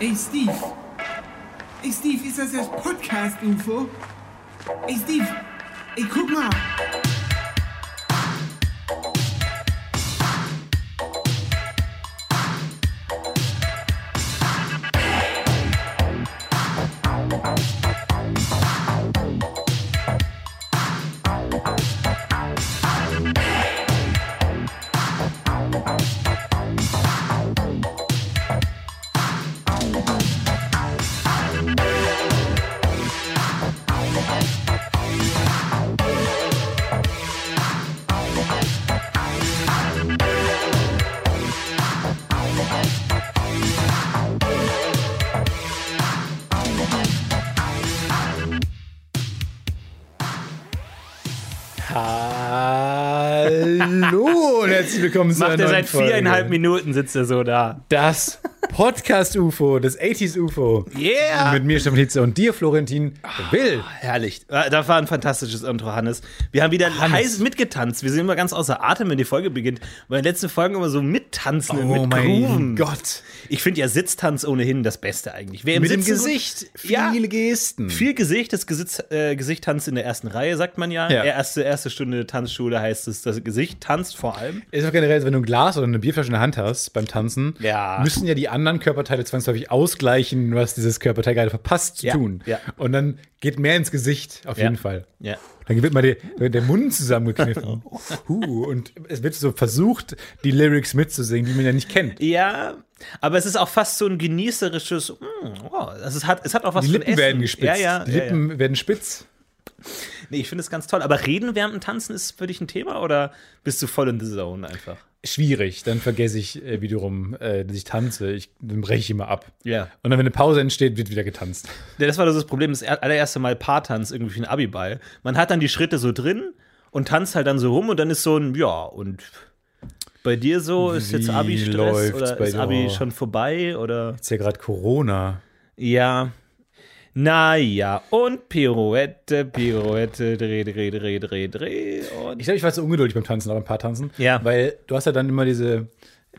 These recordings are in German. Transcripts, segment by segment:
Ey, Steve. Ey, Steve, ist das das Podcast-UFO? Ey, Steve. Ey, guck mal. Herzlich willkommen zu Macht einer er seit viereinhalb Folge. Minuten sitzt er so da. Das Podcast-UFO, das 80s-UFO. Yeah! Mit mir, Stefan Hitze und dir, Florentin Will. Herrlich. Äh, Das war ein fantastisches Intro, Hannes. Wir haben wieder heiß mitgetanzt. Wir sind immer ganz außer Atem, wenn die Folge beginnt. Weil in den letzten Folgen immer so mittanzen und Oh mein. Gott. Ich finde ja Sitztanz ohnehin das Beste eigentlich. Wer im Mit dem Sitzen gut- Gesicht. Ja. Viele Gesten. Viel Gesicht, das Gesicht, äh, Gesicht tanzt in der ersten Reihe, sagt man ja. Ja. Erste, erste Stunde Tanzschule heißt es, das Gesicht tanzt vor allem. Ist auch generell, wenn du ein Glas oder eine Bierflasche in der Hand hast beim Tanzen, Ja. müssen ja die anderen Körperteile zwangsläufig ausgleichen, was dieses Körperteil gerade verpasst zu Ja, tun. ja. Und dann geht mehr ins Gesicht, auf Ja. jeden Fall. Ja. Dann wird mal der, der Mund zusammengekniffen. und es wird so versucht, die Lyrics mitzusingen, die man ja nicht kennt. Ja, aber es ist auch fast so ein genießerisches. Mm, oh, also es, hat, es hat auch was Die Lippen werden gespitzt. Ja, ja, die Lippen werden spitz. Nee, ich finde es ganz toll. Aber reden während dem Tanzen ist für dich ein Thema oder bist du voll in the zone einfach? Schwierig. Dann vergesse ich äh, wiederum, äh, dass ich tanze. Ich, dann breche ich immer ab. Ja. Und dann, wenn eine Pause entsteht, wird wieder getanzt. Ja, das war das Problem, das er- allererste Mal Paartanz irgendwie für einen Abiball. Man hat dann die Schritte so drin und tanzt halt dann so rum und dann ist so ein, ja, und bei dir so, ist jetzt Wie Abi-Stress läuft's oder ist? Abi schon vorbei oder? Ist ja gerade Corona. Ja. Naja, und Pirouette, Pirouette, dreh, dreh, dreh, dreh, dreh. Und Ich glaube, ich war zu ungeduldig beim Tanzen, aber ein paar Tanzen. Ja. Weil du hast ja dann immer diese,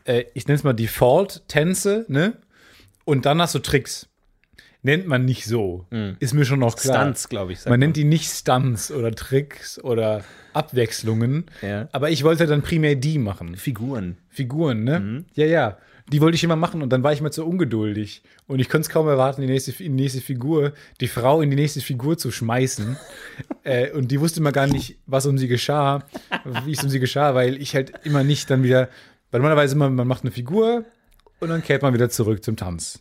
äh, ich nenne es mal Default-Tänze, ne? Und dann hast du Tricks. Nennt man nicht so. Ist mir schon noch klar. Stunts, glaube ich. sagt Man nennt die nicht Stunts oder Tricks oder Abwechslungen. Ja. Aber ich wollte dann primär die machen. Figuren. Figuren, ne? Mhm. Ja, ja. Die wollte ich immer machen und dann war ich mir zu ungeduldig. Und ich konnte es kaum erwarten, die nächste, die nächste Figur, die Frau in die nächste Figur zu schmeißen. äh, und die wusste immer gar nicht, was um sie geschah, wie es um sie geschah, weil ich halt immer nicht dann wieder, weil normalerweise immer, man macht eine Figur und dann kehrt man wieder zurück zum Tanz.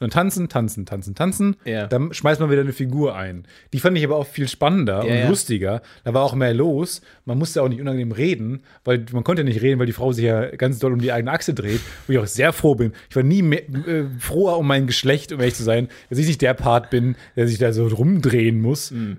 Und tanzen, tanzen, tanzen, tanzen. Ja. Dann schmeißt man wieder eine Figur ein. Die fand ich aber auch viel spannender Ja, und ja. lustiger. Da war auch mehr los. Man musste auch nicht unangenehm reden, weil man konnte nicht reden, weil die Frau sich ja ganz doll um die eigene Achse dreht. Wo ich auch sehr froh bin. Ich war nie mehr, äh, froher um mein Geschlecht, um ehrlich zu sein, dass ich nicht der Part bin, der sich da so rumdrehen muss. Nee.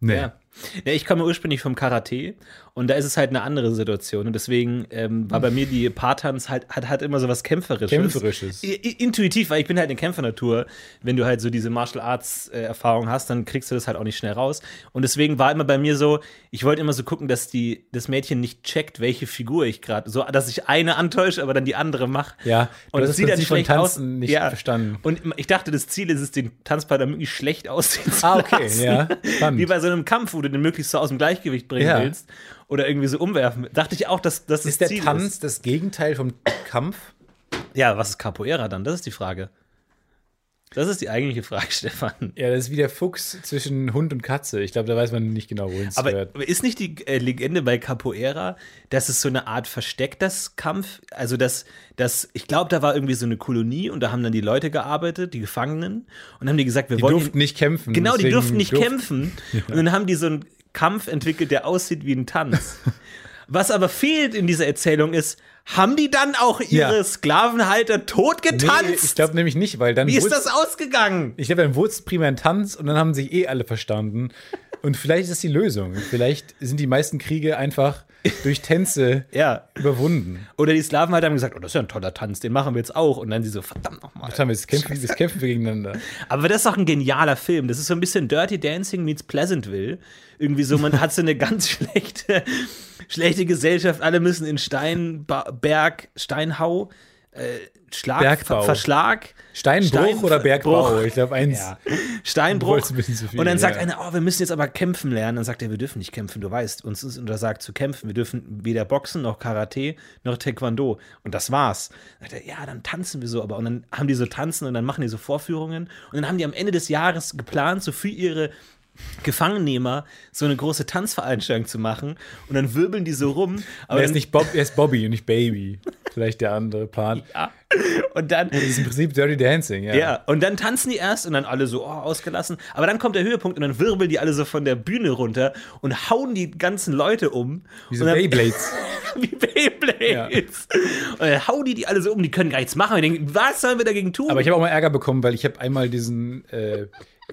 Mhm. Ja. ja. Ich komme ursprünglich vom Karate und da ist es halt eine andere Situation. Und deswegen ähm, war bei mir die Paartanz halt, hat, hat immer so was Kämpferisches. Kämpferisches. I- Intuitiv, weil ich bin halt eine Kämpfernatur. Wenn du halt so diese Martial Arts äh, Erfahrung hast, dann kriegst du das halt auch nicht schnell raus. Und deswegen war immer bei mir so, ich wollte immer so gucken, dass die, das Mädchen nicht checkt, welche Figur ich gerade, so, dass ich eine antäusche, aber dann die andere mache. Ja, und das sieht dann von schlecht aus. Tanzen nicht verstanden. Und ich dachte, das Ziel ist es, den Tanzpartner möglichst schlecht aussehen zu Ah, okay, lassen. ja, spannend. Wie bei so einem Kampf, wo du den möglichst so aus dem Gleichgewicht bringen Ja. willst oder irgendwie so umwerfen. Dachte ich auch, dass das Ist der Ziel Tanz ist. das Gegenteil vom Kampf? Ja, was ist Capoeira dann? Das ist die Frage. Das ist die eigentliche Frage, Stefan. Ja, das ist wie der Fuchs zwischen Hund und Katze. Ich glaube, da weiß man nicht genau, wohin es Aber gehört. ist nicht die äh, Legende bei Capoeira, dass es so eine Art verstecktes Kampf, also dass, dass ich glaube, da war irgendwie so eine Kolonie und da haben dann die Leute gearbeitet, die Gefangenen, und haben die gesagt, wir Die wollen durften nicht kämpfen. Genau, die durften nicht durften- kämpfen. Und dann haben die so einen Kampf entwickelt, der aussieht wie ein Tanz. Was aber fehlt in dieser Erzählung ist, haben die dann auch ihre Ja. Sklavenhalter totgetanzt? Nee, ich glaube nämlich nicht, weil dann wie ist das ausgegangen? Ich glaube, dann wurde es primär ein Tanz und dann haben sich eh alle verstanden. Und vielleicht ist das die Lösung. Vielleicht sind die meisten Kriege einfach durch Tänze Ja. überwunden. Oder die Sklavenhalter haben gesagt, oh, das ist ja ein toller Tanz, den machen wir jetzt auch. Und dann sie so, verdammt nochmal. Haben wir jetzt? Kämpfen, jetzt kämpfen wir gegeneinander. Aber das ist auch ein genialer Film. Das ist so ein bisschen Dirty Dancing meets Pleasantville. Irgendwie so, man hat so eine ganz schlechte, schlechte Gesellschaft. Alle müssen in Steinberg, Steinhau Schlag, Bergbau. Ver Verschlag. Steinbruch Stein- oder Bergbau? Bruch. Ich glaube, eins. Ja. Steinbruch. ein viel, und dann sagt ja. einer, oh, wir müssen jetzt aber kämpfen lernen. Dann sagt er, wir dürfen nicht kämpfen, du weißt. Uns ist untersagt zu kämpfen. Wir dürfen weder Boxen noch Karate noch Taekwondo. Und das war's. Dann sagt er, ja, dann tanzen wir so. Aber und dann haben die so tanzen und dann machen die so Vorführungen. Und dann haben die am Ende des Jahres geplant, so für ihre Gefangennehmer so eine große Tanzveranstaltung zu machen. Und dann wirbeln die so rum. Aber er ist nicht Bob, er ist Bobby und nicht Baby. Vielleicht der andere Part. ja. Und dann Das ist im Prinzip Dirty Dancing, ja. Ja, und dann tanzen die erst und dann alle so oh, ausgelassen. Aber dann kommt der Höhepunkt und dann wirbeln die alle so von der Bühne runter und hauen die ganzen Leute um. Wie so Beyblades. Wie Beyblades. Und dann hauen die die alle so um, die können gar nichts machen. Und ich denke, was sollen wir dagegen tun? Aber ich habe auch mal Ärger bekommen, weil ich habe einmal diesen, äh,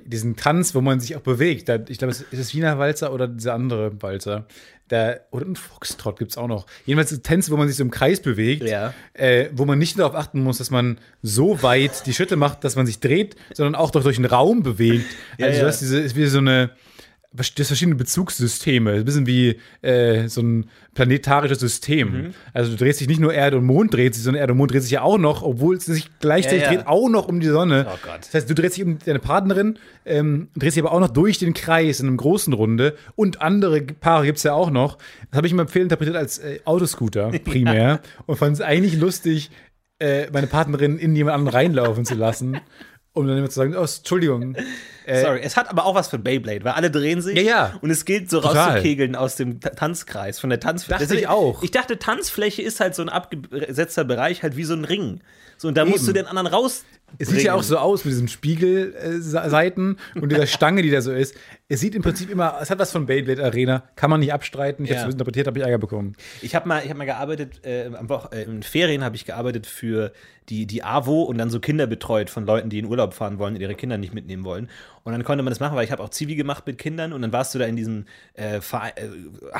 diesen Tanz, wo man sich auch bewegt. Da, ich glaube, es ist es Wiener Walzer oder dieser andere Walzer. Da, oder ein Foxtrot gibt es auch noch. Jedenfalls Tänze, wo man sich so im Kreis bewegt, Ja. äh, wo man nicht darauf achten muss, dass man so weit die Schritte macht, dass man sich dreht, sondern auch durch, durch den Raum bewegt. Ja, also ja. du hast diese, ist wie so eine das verschiedene Bezugssysteme, ein bisschen wie äh, so ein planetarisches System. Mhm. Also du drehst dich nicht nur Erde und Mond dreht sich, sondern Erde und Mond dreht sich ja auch noch, obwohl es sich gleichzeitig Ja, ja. dreht, auch noch um die Sonne. Oh Gott. Das heißt, du drehst dich um deine Partnerin, ähm, drehst dich aber auch noch durch den Kreis in einem großen Runde und andere Paare gibt es ja auch noch. Das habe ich immer fehlinterpretiert als äh, Autoscooter primär und fand es eigentlich lustig, äh, meine Partnerin in jemand anderen reinlaufen zu lassen, um dann immer zu sagen, oh, Entschuldigung. Äh, Sorry, es hat aber auch was von Beyblade, weil alle drehen sich Ja, ja. und es gilt so Total. rauszukegeln aus dem Ta- Tanzkreis, von der Tanzfläche. Dachte ich auch. Ich dachte, Tanzfläche ist halt so ein abgesetzter Bereich, halt wie so ein Ring. So, und da musst du Eben. den anderen raus. Es sieht ja auch so aus mit diesen Spiegelseiten und dieser Stange, die da so ist. Es sieht im Prinzip immer, es hat was von Beyblade Arena, kann man nicht abstreiten. Ich Ja. habe es interpretiert, habe ich Ärger bekommen. Ich habe mal, ich hab mal gearbeitet, äh, am Woch äh, in Ferien habe ich gearbeitet für die, die AWO und dann so Kinder betreut von Leuten, die in Urlaub fahren wollen und ihre Kinder nicht mitnehmen wollen. Und dann konnte man das machen, weil ich habe auch Zivi gemacht mit Kindern und dann warst du da in diesem äh, äh,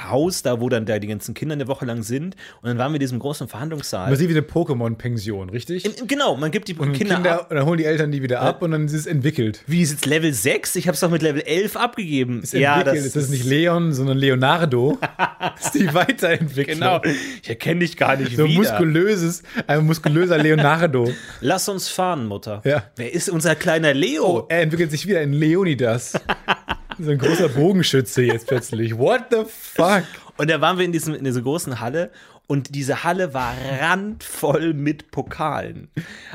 Haus, da wo dann da die ganzen Kinder eine Woche lang sind. Und dann waren wir in diesem großen Verhandlungssaal. Man sieht wie eine Pokémon-Pension, richtig? Im- im- genau, man gibt die und Kinder, Kinder, ab. und dann holen die Eltern die wieder ab und dann ist es entwickelt. Wie ist jetzt Level 6? Ich habe es doch mit Level 11 abgegeben. Ist entwickelt. ist das nicht Leon, sondern Leonardo? das ist die Weiterentwicklung. Genau. Ich erkenne dich gar nicht So ein wieder. muskulöses, ein muskulöser Leonardo. Lass uns fahren, Mutter. Ja. Wer ist unser kleiner Leo? Oh, er entwickelt sich wieder in Leonidas. so ein großer Bogenschütze jetzt plötzlich. What the fuck? Und da waren wir in, diesem, in dieser großen Halle und diese Halle war randvoll mit Pokalen.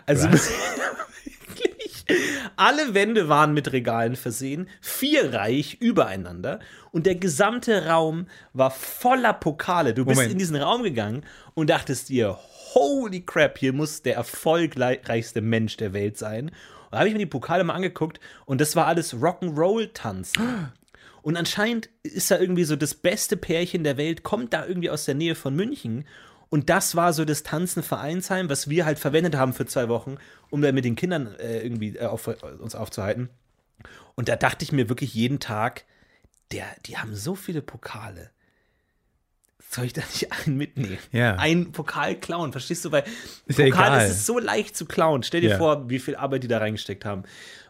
Also wirklich. Alle Wände waren mit Regalen versehen, vierreich übereinander und der gesamte Raum war voller Pokale. Du bist Moment. in diesen Raum gegangen und dachtest dir, holy crap, hier muss der erfolgreichste Mensch der Welt sein. Da habe ich mir die Pokale mal angeguckt und das war alles Rock'n'Roll-Tanzen. Und anscheinend ist da irgendwie so das beste Pärchen der Welt, kommt da irgendwie aus der Nähe von München. Und das war so das Tanzen-Vereinsheim, was wir halt verwendet haben für zwei Wochen, um da mit den Kindern äh, irgendwie äh, auf, uns aufzuhalten. Und da dachte ich mir wirklich jeden Tag, der, die haben so viele Pokale. Soll ich da nicht einen mitnehmen? Ja. Einen Pokal klauen, verstehst du? Weil Ist ja Pokal egal. ist es so leicht zu klauen. Stell dir Ja. vor, wie viel Arbeit die da reingesteckt haben.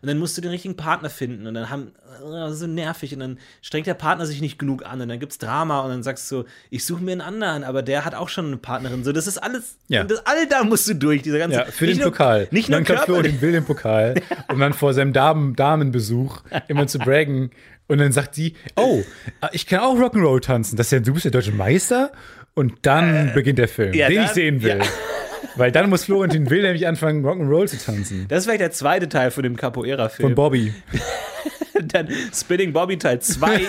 Und dann musst du den richtigen Partner finden und dann haben, äh, so nervig und dann strengt der Partner sich nicht genug an und dann gibt's Drama und dann sagst du, ich suche mir einen anderen, aber der hat auch schon eine Partnerin. So, das ist alles, Ja. das, all da musst du durch, dieser ganze, Ja, für den nur- Pokal. Nicht Und nur Flo körperlich. den will den Pokal, um dann vor seinem Damen Damenbesuch immer zu braggen. Und dann sagt sie, oh, ich kann auch Rock'n'Roll tanzen. Das ist ja, du bist der deutsche Meister. Und dann beginnt der Film, Äh, ja, den ich dann- sehen will. ja. Weil dann muss Florentin Will nämlich anfangen, Rock'n'Roll zu tanzen. Das ist vielleicht der zweite Teil von dem Capoeira-Film. Von Bobby. Dann Spinning Bobby Teil 2.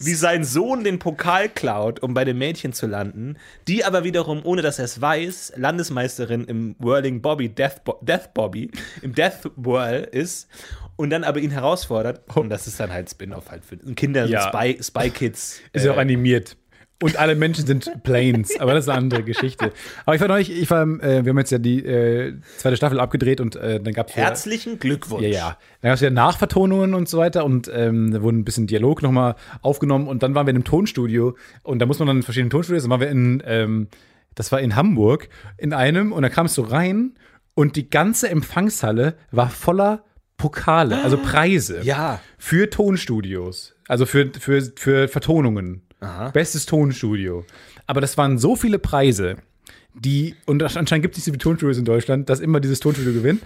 Wie sein Sohn den Pokal klaut, um bei den Mädchen zu landen, die aber wiederum, ohne dass er es weiß, Landesmeisterin im Whirling Bobby, Death, Bo Death Bobby, im Death Whirl ist und dann aber ihn herausfordert. Und das ist dann halt Spin-off halt für Kinder, Ja. Spy, Spy Kids. Ist ja auch äh, animiert. Und alle Menschen sind Planes, aber das ist eine andere Geschichte. Aber ich war neulich, ich war, äh, wir haben jetzt ja die äh, zweite Staffel abgedreht und äh, dann gab es Herzlichen Glückwunsch. Ja, ja. Dann gab es ja Nachvertonungen und so weiter und ähm, da wurden ein bisschen Dialog nochmal aufgenommen und dann waren wir in einem Tonstudio und da muss man dann in verschiedenen Tonstudios, dann waren wir in, ähm, das war in Hamburg, in einem und da kamst du rein und die ganze Empfangshalle war voller Pokale, also Preise Ja. für Tonstudios, also für, für, für Vertonungen. Aha. Bestes Tonstudio. Aber das waren so viele Preise. die, und anscheinend gibt es nicht so viele Tonstudios in Deutschland, dass immer dieses Tonstudio gewinnt.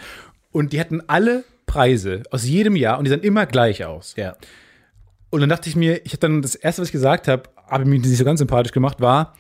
Und die hatten alle Preise aus jedem Jahr und die sahen immer gleich aus. Ja. Und dann dachte ich mir, ich habe dann das erste, was ich gesagt habe, habe mich nicht so ganz sympathisch gemacht, war,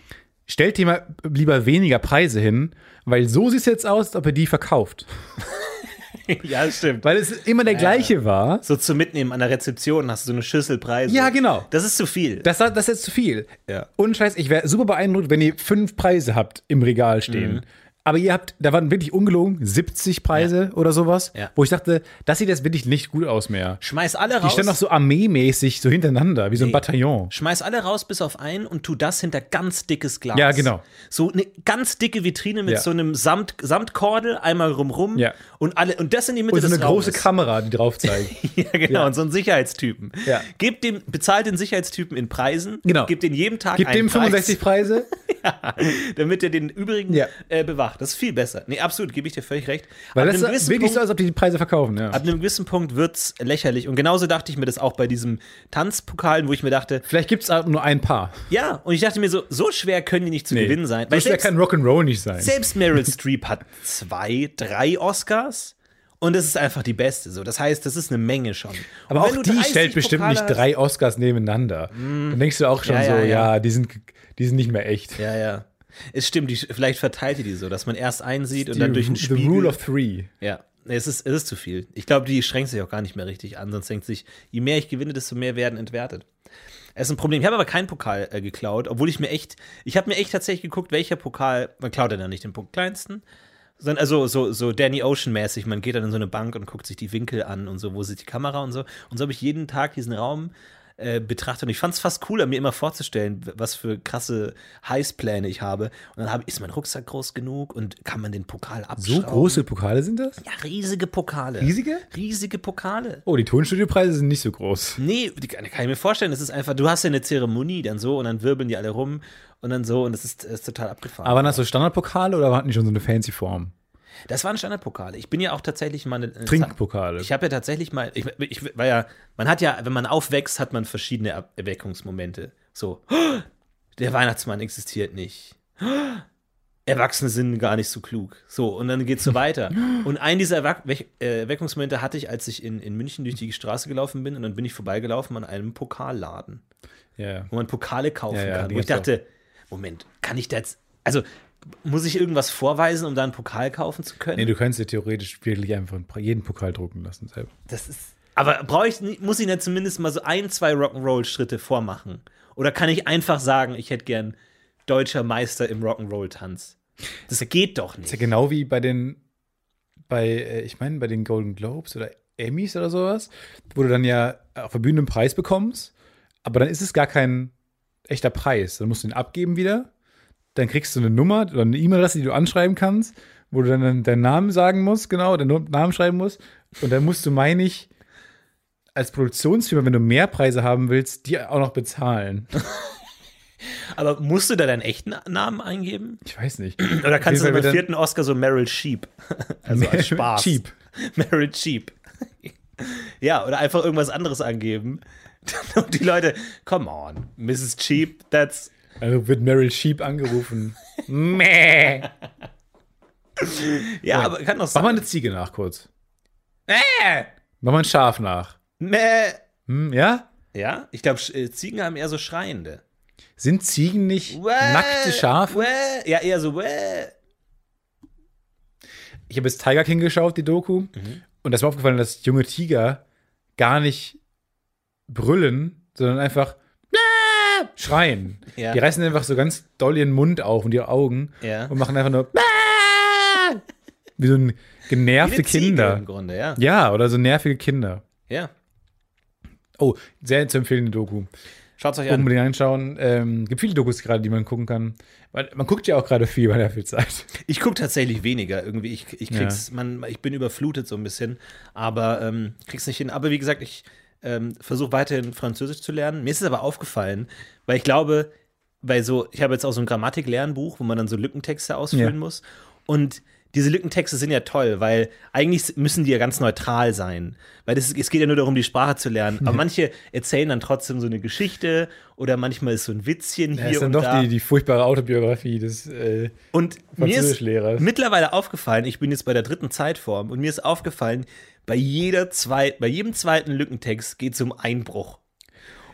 stellt dir mal lieber weniger Preise hin, weil so sieht es jetzt aus, als ob er die verkauft. ja, stimmt. Weil es immer der gleiche war. So zum Mitnehmen an der Rezeption hast du so eine Schüssel Preise. Ja, genau. Das ist zu viel. Das, das ist jetzt zu viel. Ja. Und Scheiß, ich wäre super beeindruckt, wenn ihr fünf Preise habt im Regal stehen. Mhm. Aber ihr habt, da waren wirklich ungelogen 70 Preise oder sowas, Ja. wo ich dachte, das sieht jetzt wirklich nicht gut aus mehr. Schmeiß alle Die raus. standen auch so armeemäßig so hintereinander, wie so ein Nee. Bataillon. Schmeiß alle raus bis auf einen und tu das hinter ganz dickes Glas. Ja, genau. So eine ganz dicke Vitrine mit Ja. so einem Samt, Samtkordel einmal rumrum Ja. und alle und das in die Mitte Und so eine große Raumes. Kamera, die drauf zeigt. Ja, genau, Ja. und so einen Sicherheitstypen. Ja. Gebt dem, bezahlt den Sicherheitstypen in Preisen, Genau. gebt den jeden Tag Gib einen dem 65 Preise. Preis, damit er den übrigen Ja. äh, bewacht. Das ist viel besser. Nee, absolut, gebe ich dir völlig recht. Weil Ab das wirklich so, Punkt- als ob die die Preise verkaufen. Ja. Ab einem gewissen Punkt wird's lächerlich. Und genauso dachte ich mir das auch bei diesem Tanzpokalen, wo ich mir dachte, Vielleicht gibt es nur ein Paar. ja, und ich dachte mir so, so schwer können die nicht zu gewinnen sein. Weil Weil das selbst, kann Rock'n'Roll nicht sein. selbst Meryl Streep hat zwei, drei Oscars. Und das ist einfach die beste. So, das heißt, das ist eine Menge schon. Aber auch die 30 stellt bestimmt Pokale nicht drei Oscars nebeneinander. Dann denkst du auch schon Ja, ja, so, ja. ja, die, sind, die sind nicht mehr echt. Ja, ja. Es stimmt, die, vielleicht verteilt die die so, dass man erst einen sieht und Die- dann durch den The Spiegel. Rule of Three. Ja, es ist, es ist zu viel. Ich glaube, die schränkt sich auch gar nicht mehr richtig an, sonst denkt sich, je mehr ich gewinne, desto mehr werden entwertet. Es ist ein Problem. Ich habe aber keinen Pokal äh, geklaut, obwohl ich mir echt, ich habe mir echt tatsächlich geguckt, welcher Pokal, man klaut ja nicht den kleinsten, sondern also so, so Danny Ocean-mäßig, man geht dann in so eine Bank und guckt sich die Winkel an und so, wo sitzt die Kamera und so. Und so habe ich jeden Tag diesen Raum äh, betrachtet und ich fand es fast cooler, mir immer vorzustellen, was für krasse Heißpläne ich habe. Und dann habe ist mein Rucksack groß genug und kann man den Pokal So abschrauben? große Pokale sind das? Ja, riesige Pokale. Riesige? Riesige Pokale. Oh, die Tonstudiopreise sind nicht so groß. Nee, die kann, kann ich mir vorstellen, das ist einfach, du hast ja eine Zeremonie dann so und dann wirbeln die alle rum und dann so und das ist, ist total abgefahren. Aber waren das so Standardpokale oder hatten die schon so eine fancy Form? Das waren Standardpokale. Ich bin ja auch tatsächlich mal eine, eine Trinkpokale. Ich habe ja tatsächlich mal, ich, ich war ja, man hat ja, wenn man aufwächst, hat man verschiedene Er- Erweckungsmomente. So, der Weihnachtsmann existiert nicht. Erwachsene sind gar nicht so klug. So, und dann geht's so weiter. Und einen dieser äh, Erweckungsmomente hatte ich, als ich in, in München durch die Straße gelaufen bin und dann bin ich vorbeigelaufen an einem Pokalladen, Ja. wo man Pokale kaufen Ja, ja, kann. Wo ich dachte, Moment, kann ich da jetzt, also muss ich irgendwas vorweisen, um da einen Pokal kaufen zu können? Nee, du kannst dir theoretisch wirklich einfach jeden Pokal drucken lassen selber. Das ist. Aber brauche ich nicht, muss ich nicht zumindest mal so ein, zwei Rock'n'Roll-Schritte vormachen? Oder kann ich einfach sagen, ich hätte gern deutscher Meister im Rock'n'Roll-Tanz? Das geht doch ist ja nicht. genau wie bei den, bei, äh, ich meine, bei den Golden Globes oder Emmys oder sowas, wo du dann ja auf der Bühne einen Preis bekommst, aber dann ist es gar kein echter Preis. Dann musst du ihn abgeben wieder. Dann kriegst du eine Nummer oder eine E-Mail-Adresse, die du anschreiben kannst, wo du dann deinen Namen sagen musst, genau, deinen Namen schreiben musst. Und dann musst du, meine ich, als Produktionsfirma, wenn du mehr Preise haben willst, die auch noch bezahlen. Aber musst du da deinen echten Namen eingeben? Ich weiß nicht. Oder kannst du beim vierten Oscar so Meryl Sheep? Also als Spaß. Cheap. Meryl Sheep. Ja, oder einfach irgendwas anderes angeben. Und die Leute, come on, Mrs. Cheap, that's. Also wird Meryl Sheep angerufen. Mäh. Ja, aber kann doch Mach mal sein. eine Ziege nach kurz. Äh, Mach mal ein Schaf nach. meh. Hm, ja? Ja, ich glaube, Ziegen haben eher so Schreiende. Sind Ziegen nicht Wäh, nackte Schafe? wäh. Ja, eher so. Wäh. Ich habe jetzt Tiger King geschaut, die Doku. Mhm. Und das ist mir aufgefallen, dass junge Tiger gar nicht brüllen, sondern einfach schreien. Ja. Die reißen einfach so ganz doll ihren Mund auf und ihre Augen Ja. und machen einfach nur wie so ein genervte Kinder. Im Grunde, ja. Ja, oder so nervige Kinder. Ja. Oh, sehr zu empfehlende Doku. Schaut euch an. Unbedingt anschauen. Ähm, gibt viele Dokus gerade, die man gucken kann. Weil man guckt ja auch gerade viel, weil er viel Zeit. Ich gucke tatsächlich weniger irgendwie. Ich, ich krieg's, man, ich bin überflutet so ein bisschen, aber ähm, krieg's nicht hin. Aber wie gesagt, ich ähm, versuche weiterhin Französisch zu lernen. Mir ist es aber aufgefallen, weil ich glaube, bei so, ich habe jetzt auch so ein Grammatiklernbuch, wo man dann so Lückentexte ausfüllen Ja. muss. Und diese Lückentexte sind ja toll, weil eigentlich müssen die ja ganz neutral sein. Weil das, es geht ja nur darum, die Sprache zu lernen. Aber manche erzählen dann trotzdem so eine Geschichte oder manchmal ist so ein Witzchen Das hier ist dann und doch da. die, die furchtbare Autobiografie des. Äh, Und mir ist Französischlehrers. mittlerweile aufgefallen, ich bin jetzt bei der dritten Zeitform und mir ist aufgefallen, bei jeder zweit, bei jedem zweiten Lückentext geht es um Einbruch.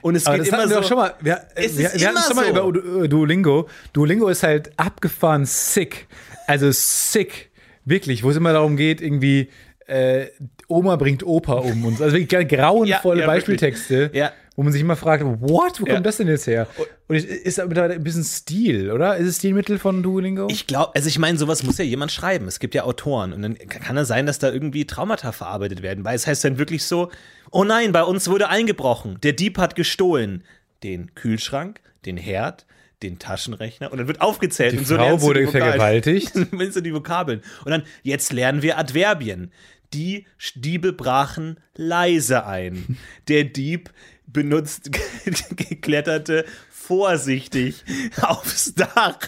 Und es aber geht immer so. schon mal. Wir, Es wir, ist wir hatten es schon mal über Du- Duolingo. Duolingo ist halt abgefahren sick. Also sick. Wirklich, wo es immer darum geht, irgendwie. Äh, Oma bringt Opa um und so. Also wirklich grauenvolle Ja, ja, Beispieltexte, Ja. Wo man sich immer fragt, what, wo Ja. kommt das denn jetzt her? Und ist aber mittlerweile ein bisschen Stil, oder? Ist es Stilmittel von Duolingo? Ich glaube, also ich meine, sowas muss ja jemand schreiben. Es gibt ja Autoren und dann kann es sein, dass da irgendwie Traumata verarbeitet werden, weil es heißt dann wirklich so, oh nein, bei uns wurde eingebrochen, der Dieb hat gestohlen den Kühlschrank, den Herd, den Taschenrechner und dann wird aufgezählt Die und so Frau wurde die vergewaltigt. Dann lernst du die Vokabeln und dann jetzt lernen wir Adverbien. Die Diebe brachen leise ein. Der Dieb benutzt gekletterte vorsichtig aufs Dach.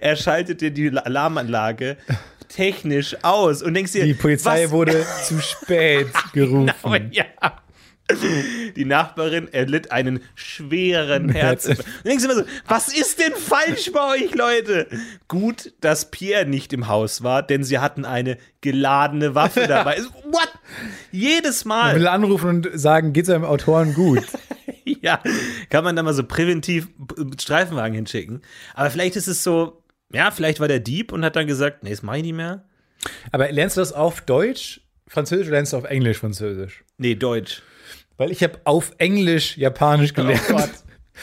Er schaltete die Alarmanlage technisch aus und denkst dir, Die Polizei was? wurde zu spät gerufen. Aber ja. Die Nachbarin erlitt einen schweren Herzinfarkt. Du denkst immer so, was ist denn falsch bei euch, Leute? Gut, dass Pierre nicht im Haus war, denn sie hatten eine geladene Waffe dabei. What? Jedes Man Mal. will anrufen und sagen, geht's einem Autoren gut? Ja, kann man da mal so präventiv Streifenwagen hinschicken. Aber vielleicht ist es so, ja, vielleicht war der Dieb und hat dann gesagt, nee, das mach ich nicht mehr. Aber lernst du das auf Deutsch, Französisch oder lernst du auf Englisch, Französisch? Nee, Deutsch. Weil ich habe auf Englisch Japanisch gelernt. Oh Gott.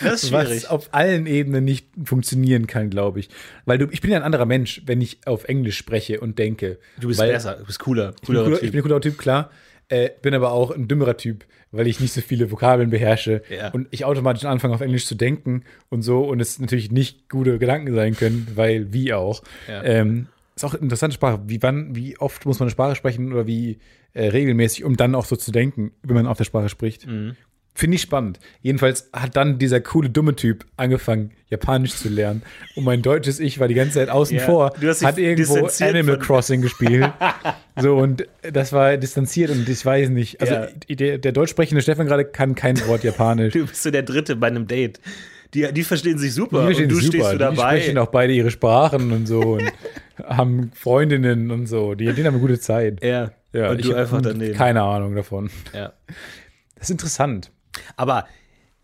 Das ist schwierig. Was auf allen Ebenen nicht funktionieren kann, glaube ich. Weil du, ich bin ja ein anderer Mensch, wenn ich auf Englisch spreche und denke. Du bist weil besser, du bist cooler. Ich bin, cooler, ich bin ein cooler Typ, klar. Äh, bin aber auch ein dümmerer Typ, weil ich nicht so viele Vokabeln beherrsche Ja. und ich automatisch anfange auf Englisch zu denken und so und es natürlich nicht gute Gedanken sein können, weil wie auch. Ja. Ähm, ist auch eine interessante Sprache. Wie wann, wie oft muss man eine Sprache sprechen oder wie äh, regelmäßig, um dann auch so zu denken, wenn man auf der Sprache spricht. Mhm. Finde ich spannend. Jedenfalls hat dann dieser coole, dumme Typ angefangen, Japanisch zu lernen. Und mein deutsches Ich war die ganze Zeit außen Ja, vor, du hast dich hat irgendwo Animal Crossing gespielt. so, und das war distanziert und ich weiß nicht. Also, Ja. der, der deutsch sprechende Stefan gerade kann kein Wort Japanisch. Du bist so der Dritte bei einem Date. Die, die verstehen sich super Die verstehen und du super. stehst Die dabei. sprechen auch beide ihre Sprachen und so und haben Freundinnen und so. Die, die haben eine gute Zeit. ja. Ja, und ich du einfach daneben. Keine Ahnung davon. ja. Das ist interessant. Aber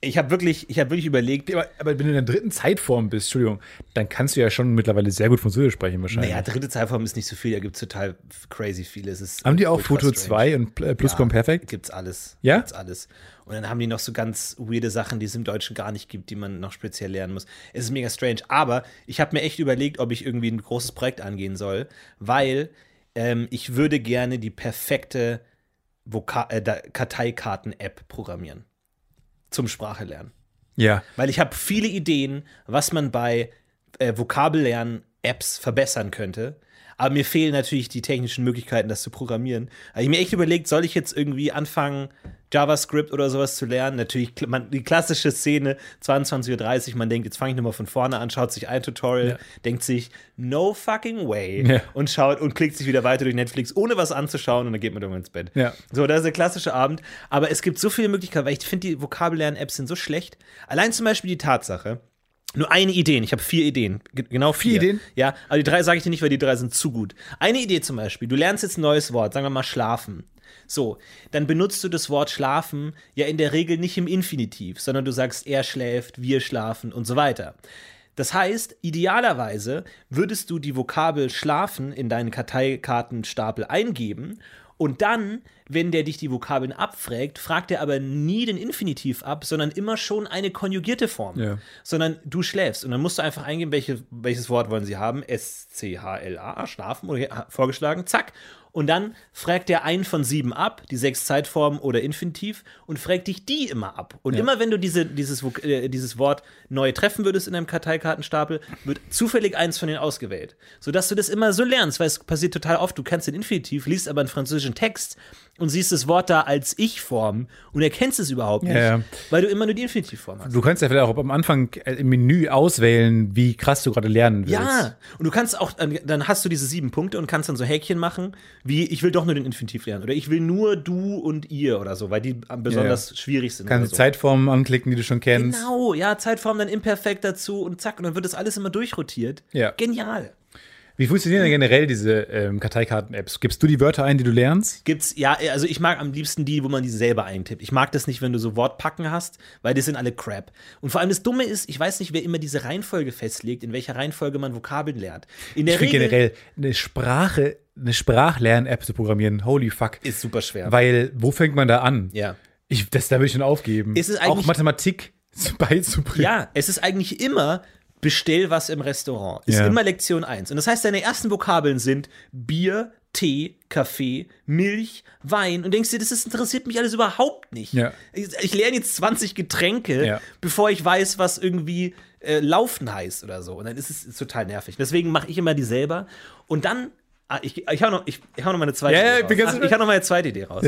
ich habe wirklich, ich habe wirklich überlegt, Aber, aber wenn du in der dritten Zeitform bist, Entschuldigung, dann kannst du ja schon mittlerweile sehr gut Französisch sprechen wahrscheinlich. naja, dritte Zeitform ist nicht so viel, da gibt es total crazy viele. Es ist Haben die auch strange. 2 und äh, Plusquamperfekt? Gibt's alles. Ja? Gibt's alles. Und dann haben die noch so ganz weirde Sachen, die es im Deutschen gar nicht gibt, die man noch speziell lernen muss. Es ist mega strange. Aber ich habe mir echt überlegt, ob ich irgendwie ein großes Projekt angehen soll, weil ähm, ich würde gerne die perfekte Voka äh, Karteikarten-App programmieren. Zum Sprache lernen. Ja. Weil ich habe viele Ideen, was man bei äh, Vokabellernen-Apps verbessern könnte. Aber mir fehlen natürlich die technischen Möglichkeiten, das zu programmieren. Habe ich mir echt überlegt, soll ich jetzt irgendwie anfangen, JavaScript oder sowas zu lernen? Natürlich man, die klassische Szene, 22.30 Uhr, man denkt, jetzt fange ich nochmal von vorne an, schaut sich ein Tutorial, denkt sich, no fucking way. Ja. Und schaut und klickt sich wieder weiter durch Netflix, ohne was anzuschauen und dann geht man irgendwann ins Bett. Ja. So, das ist der klassische Abend. Aber es gibt so viele Möglichkeiten, weil ich finde, die Vokabellernen-Apps sind so schlecht. Allein zum Beispiel die Tatsache, nur eine Idee, ich habe vier Ideen. Ge- Genau vier. Ideen? Ja, aber die drei sage ich dir nicht, weil die drei sind zu gut. Eine Idee zum Beispiel, du lernst jetzt ein neues Wort, sagen wir mal schlafen. So, dann benutzt du das Wort schlafen ja in der Regel nicht im Infinitiv, sondern du sagst, er schläft, wir schlafen und so weiter. Das heißt, idealerweise würdest du die Vokabel schlafen in deinen Karteikartenstapel eingeben und dann, wenn der dich die Vokabeln abfragt, fragt er aber nie den Infinitiv ab, sondern immer schon eine konjugierte Form. Ja. Sondern du schläfst. Und dann musst du einfach eingeben, welche, welches Wort wollen sie haben. S-C-H-L-A, schlafen, vorgeschlagen, zack. Und dann fragt er einen von sieben ab, die sechs Zeitformen oder Infinitiv, und fragt dich die immer ab. Und immer wenn du diese, dieses, äh, dieses Wort neu treffen würdest in einem Karteikartenstapel, wird zufällig eins von denen ausgewählt. Sodass du das immer so lernst, weil es passiert total oft, du kennst den Infinitiv, liest aber ein französisches japanischen Text und siehst das Wort da als Ich-Form und erkennst es überhaupt nicht, Ja, ja. weil du immer nur die Infinitivform hast. Du kannst ja vielleicht auch am Anfang äh, im Menü auswählen, wie krass du gerade lernen willst. Ja, und du kannst auch, dann hast du diese sieben Punkte und kannst dann so Häkchen machen, wie ich will doch nur den Infinitiv lernen oder ich will nur du und ihr oder so, weil die besonders schwierig sind. Kannst so. Zeitformen anklicken, die du schon kennst. Genau, ja, Zeitform dann imperfekt dazu und zack, und dann wird das alles immer durchrotiert. Ja. Genial. Wie funktionieren denn generell diese ähm, Karteikarten-Apps? Gibst du die Wörter ein, die du lernst? Gibt's, ja, also ich mag am liebsten die, wo man die selber eintippt. Ich mag das nicht, wenn du so Wortpacken hast, weil die sind alle crap. Und vor allem das Dumme ist, ich weiß nicht, wer immer diese Reihenfolge festlegt, in welcher Reihenfolge man Vokabeln lernt. In der Ich finde Regel generell eine Sprache, eine Sprachlern-App zu programmieren, holy fuck. ist super schwer. Weil, wo fängt man da an? ja. Ich, das, da würde ich schon aufgeben. Ist es auch eigentlich- Mathematik beizubringen. Ja, es ist eigentlich immer bestell was im Restaurant. Ist Ja. immer Lektion 1. Und das heißt, deine ersten Vokabeln sind Bier, Tee, Kaffee, Milch, Wein. Und denkst dir, das ist, interessiert mich alles überhaupt nicht. Ja. Ich, ich lerne jetzt 20 Getränke, Ja. bevor ich weiß, was irgendwie äh, Laufen heißt oder so. Und dann ist es ist total nervig. Deswegen mache ich immer die selber. Und dann, ah, ich, ich hau noch, ich, ich hau noch meine zweite Ja, Idee raus. Ach, ich hau noch meine zweite Idee raus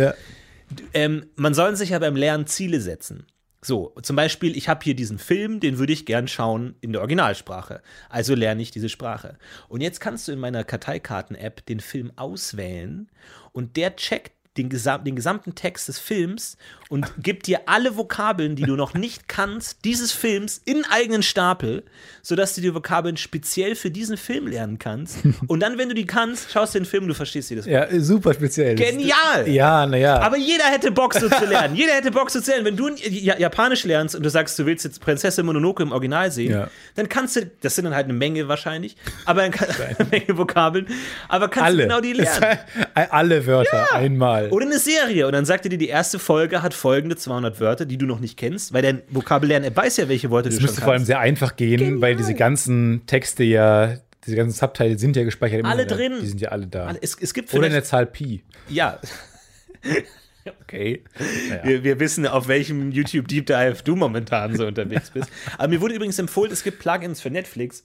ähm, man soll sich ja beim Lernen Ziele setzen. So, zum Beispiel, ich habe hier diesen Film, den würde ich gern schauen in der Originalsprache. Also lerne ich diese Sprache. Und jetzt kannst du in meiner Karteikarten-App den Film auswählen und der checkt den, gesam den gesamten Text des Films und gibt dir alle Vokabeln, die du noch nicht kannst, dieses Films in eigenen Stapel, sodass du die Vokabeln speziell für diesen Film lernen kannst. Und dann, wenn du die kannst, schaust du den Film, du verstehst jedes Wort. Ja, super speziell. Genial! Ja, naja. Aber jeder hätte Bock, so zu lernen. Jeder hätte Bock, so zu lernen. Wenn du Ja- Japanisch lernst und du sagst, du willst jetzt Prinzessin Mononoke im Original sehen, Ja. dann kannst du, das sind dann halt eine Menge wahrscheinlich, aber eine Menge Vokabeln, aber kannst alle. du genau die lernen. alle Wörter einmal. Oder eine Serie und dann sagt er dir, die erste Folge hat folgende 200 Wörter, die du noch nicht kennst, weil dein Vokabellern-App weiß ja, welche Worte Es du schon müsste vor allem kannst. sehr einfach gehen, weil diese ganzen Texte ja, diese ganzen Subtitle sind ja gespeichert. im Alle Internet. drin. Die sind ja alle da. Es, es gibt Oder in der Zahl Pi. ja, Okay. Wir, wir wissen, auf welchem YouTube Deep Dive du momentan so unterwegs bist. Aber mir wurde übrigens empfohlen, es gibt Plugins für Netflix,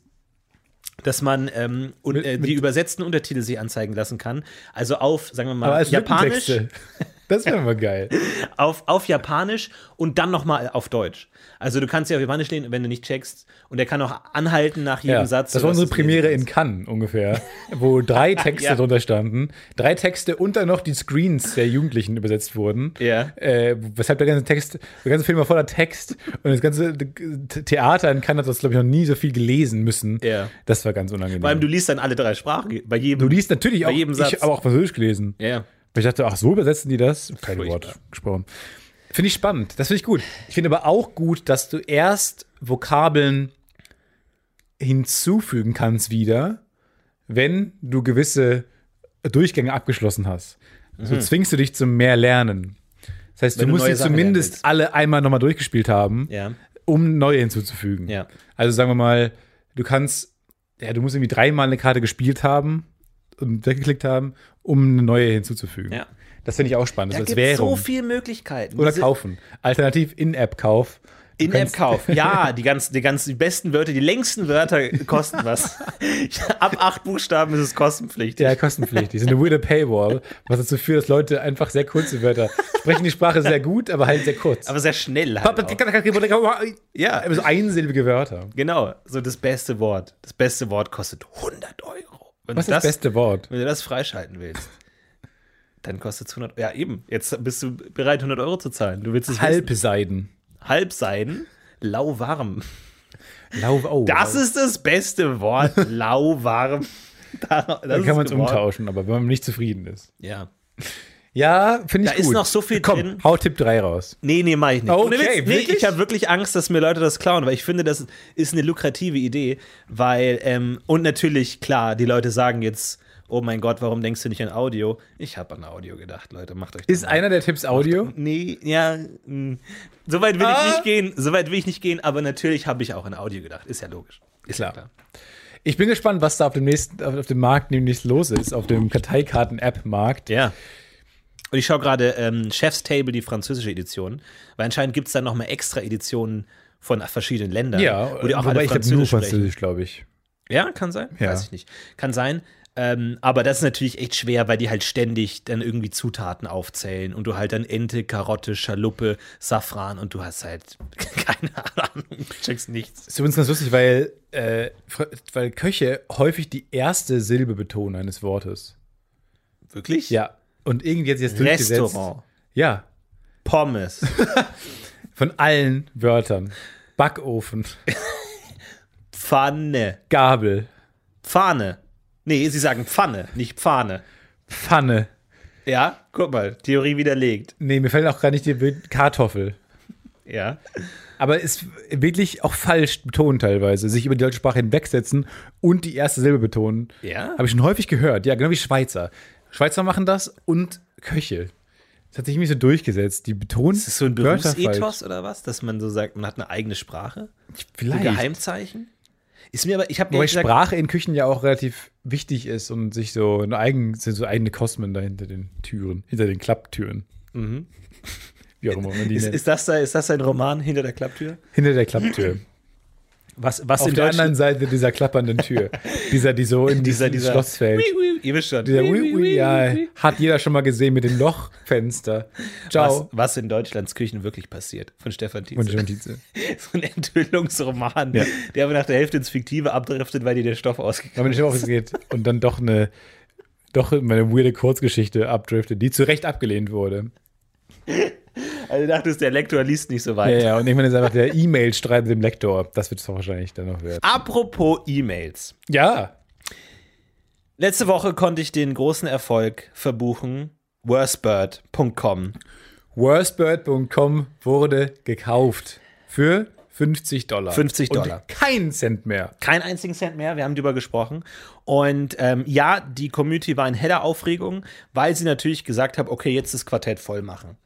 dass man ähm, Mit- äh, die übersetzten Untertitel sich anzeigen lassen kann. Also auf, sagen wir mal, Japanisch. Das wäre mal geil. auf, auf Japanisch und dann nochmal auf Deutsch. Also du kannst ja auf Japanisch lehnen, wenn du nicht checkst. Und er kann auch anhalten nach jedem Ja, Satz. das war unsere Premiere in. Cannes ungefähr, wo drei Texte Ja. drunter standen. Drei Texte und dann noch die Screens der Jugendlichen übersetzt wurden. Ja. Äh, weshalb der ganze Text, der ganze Film war voller Text und das ganze Theater in Cannes hat das, glaube ich, noch nie so viel gelesen müssen. Ja. Das war ganz unangenehm. Vor allem, du liest dann alle drei Sprachen. Bei jedem. Du liest natürlich bei auch, jedem Satz. ich habe auch Französisch gelesen. Ja, ich dachte, ach so übersetzen die das? Kein Furchtbar. Wort gesprochen. Finde ich spannend. Das finde ich gut. Ich finde aber auch gut, dass du erst Vokabeln hinzufügen kannst wieder, wenn du gewisse Durchgänge abgeschlossen hast. So zwingst du dich zum mehr Lernen. Das heißt, Mhm. Wenn du musst sie zumindest alle einmal nochmal durchgespielt haben, Ja. um neue hinzuzufügen. Ja. Also sagen wir mal, du kannst, ja, du musst irgendwie dreimal eine Karte gespielt haben weggeklickt haben, um eine neue hinzuzufügen. Ja. Das finde ich auch spannend. Da Das als gibt so viele Möglichkeiten. Oder kaufen. Alternativ In-App-Kauf. In-App-Kauf. Ja, die ganz, die ganz die besten Wörter, die längsten Wörter kosten was. Ab acht Buchstaben ist es kostenpflichtig. Ja, kostenpflichtig. Das ist eine weirde Paywall, was dazu führt, dass Leute einfach sehr kurze Wörter sprechen die Sprache sehr gut, aber halt sehr kurz. Aber sehr schnell halt auch. ja, so einsilbige Wörter. Genau, so das beste Wort. Das beste Wort kostet 100 Euro. Wenn Was ist das beste Wort? Wenn du das freischalten willst, dann kostet es 100 Ja, eben. Jetzt bist du bereit, 100 Euro zu zahlen. Du willst es wissen. Halbseiden. Halbseiden, lauwarm. Lau oh, Das lau- ist das beste Wort. lauwarm. Da, Dann kann man es umtauschen, aber wenn man nicht zufrieden ist. Ja. Ja, finde ich Da gut. ist noch so viel Komm, drin. hau Tipp 3 raus. Nee, nee, mach ich nicht. Okay, Ohne Witz. nee, wirklich? ich habe wirklich Angst, dass mir Leute das klauen, weil ich finde, das ist eine lukrative Idee, weil, ähm, und natürlich, klar, die Leute sagen jetzt, oh mein Gott, warum denkst du nicht an Audio? Ich habe an Audio gedacht, Leute, macht euch Ist einer der Tipps Audio? Nee, ja, mh. so weit will Ah. ich nicht gehen, so weit will ich nicht gehen, aber natürlich habe ich auch an Audio gedacht, ist ja logisch. Ist ja Klar. Ich bin gespannt, was da auf dem nächsten, auf, auf dem Markt nämlich los ist, auf dem Karteikarten-App-Markt. Ja. Und ich schaue gerade ähm, Chef's Table, die französische Edition, weil anscheinend gibt es dann nochmal extra Editionen von verschiedenen Ländern, Ja, wo die auch wobei alle ich habe Französisch nur. Französisch, glaube ich. Ja, kann sein. Ja. Weiß ich nicht. Kann sein. Ähm, aber das ist natürlich echt schwer, weil die halt ständig dann irgendwie Zutaten aufzählen und du halt dann Ente, Karotte, Schaluppe, Safran und du hast halt keine Ahnung, checkst nichts. Ist übrigens ganz lustig, weil, äh, weil Köche häufig die erste Silbe betonen eines Wortes. Wirklich? Ja. Und irgendwie hat sich das durchgesetzt. Restaurant, Ja. Pommes, Von allen Wörtern. Backofen, Pfanne, Gabel, Pfanne. Nee, sie sagen Pfanne, nicht Pfanne. Pfanne. Ja, guck mal, Theorie widerlegt. Nee, mir fällt auch gar nicht die Be- Kartoffel. Ja. Aber ist wirklich auch falsch betont teilweise. Sich über die deutsche Sprache hinwegsetzen und die erste Silbe betonen. Ja? Habe ich schon häufig gehört. Ja, genau wie Schweizer. Schweizer machen das und Köche. Das hat sich irgendwie so durchgesetzt. Die betonen Ist das so ein Berufsethos oder was, dass man so sagt, man hat eine eigene Sprache? So Vielleicht. Geheimzeichen? Ist mir aber, ich habe Wobei mir gesagt, Sprache in Küchen ja auch relativ wichtig ist und sich so eine eigen, sind so eigene Kosmen da hinter den Türen, hinter den Klapptüren. Wie auch immer man die Mhm. ist, nennt. ist, das da, ist das ein Roman hinter der Klapptür? hinter der Klapptür. Was, was Auf in der anderen? Seite dieser klappernden Tür. dieser, die so in Dieser, dieses dieser Schloss fällt. Ui, ui, ihr wisst schon. Dieser Ui, Ui, ui, Ui, ui, ja, hat jeder schon mal gesehen mit dem Lochfenster. Was, Ciao. was in Deutschlands Küchen wirklich passiert, von Stefan Tietze. Und John Tietze. so ein Enthüllungsroman, Ja. der aber nach der Hälfte ins Fiktive abdriftet, weil dir der Stoff ausgegangen Wenn man nicht auch geht und dann doch eine, doch eine weirde Kurzgeschichte abdriftet, die zu Recht abgelehnt wurde. Also dachtest, der Lektor liest nicht so Ja, weit. ja, und irgendwann ist einfach der E-Mail-Streit mit dem Lektor. Das wird es doch wahrscheinlich dann noch werden. Apropos E-Mails. Ja. Letzte Woche konnte ich den großen Erfolg verbuchen. Worstbird.com. Worstbird.com wurde gekauft für 50 Dollar. 50 Dollar. Und kein Cent mehr. Kein einzigen Cent mehr, wir haben drüber gesprochen. Und ähm, ja, die Community war in heller Aufregung, weil sie natürlich gesagt haben, okay, jetzt das Quartett voll machen.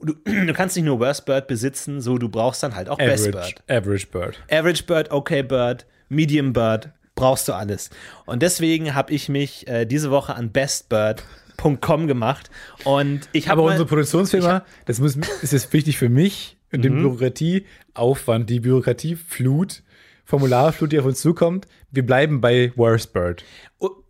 Du, du kannst nicht nur Worst Bird besitzen, so du brauchst dann halt auch Best Average, Bird. Average Bird. Average Bird, Okay Bird, Medium Bird, brauchst du alles. Und deswegen habe ich mich äh, diese Woche an bestbird.com gemacht und ich habe Aber mal- unsere Produktionsfirma, das muss, ist jetzt wichtig für mich und Mhm. den Bürokratieaufwand, die Bürokratieflut, Formularflut, die auf uns zukommt. Wir bleiben bei Worstbird.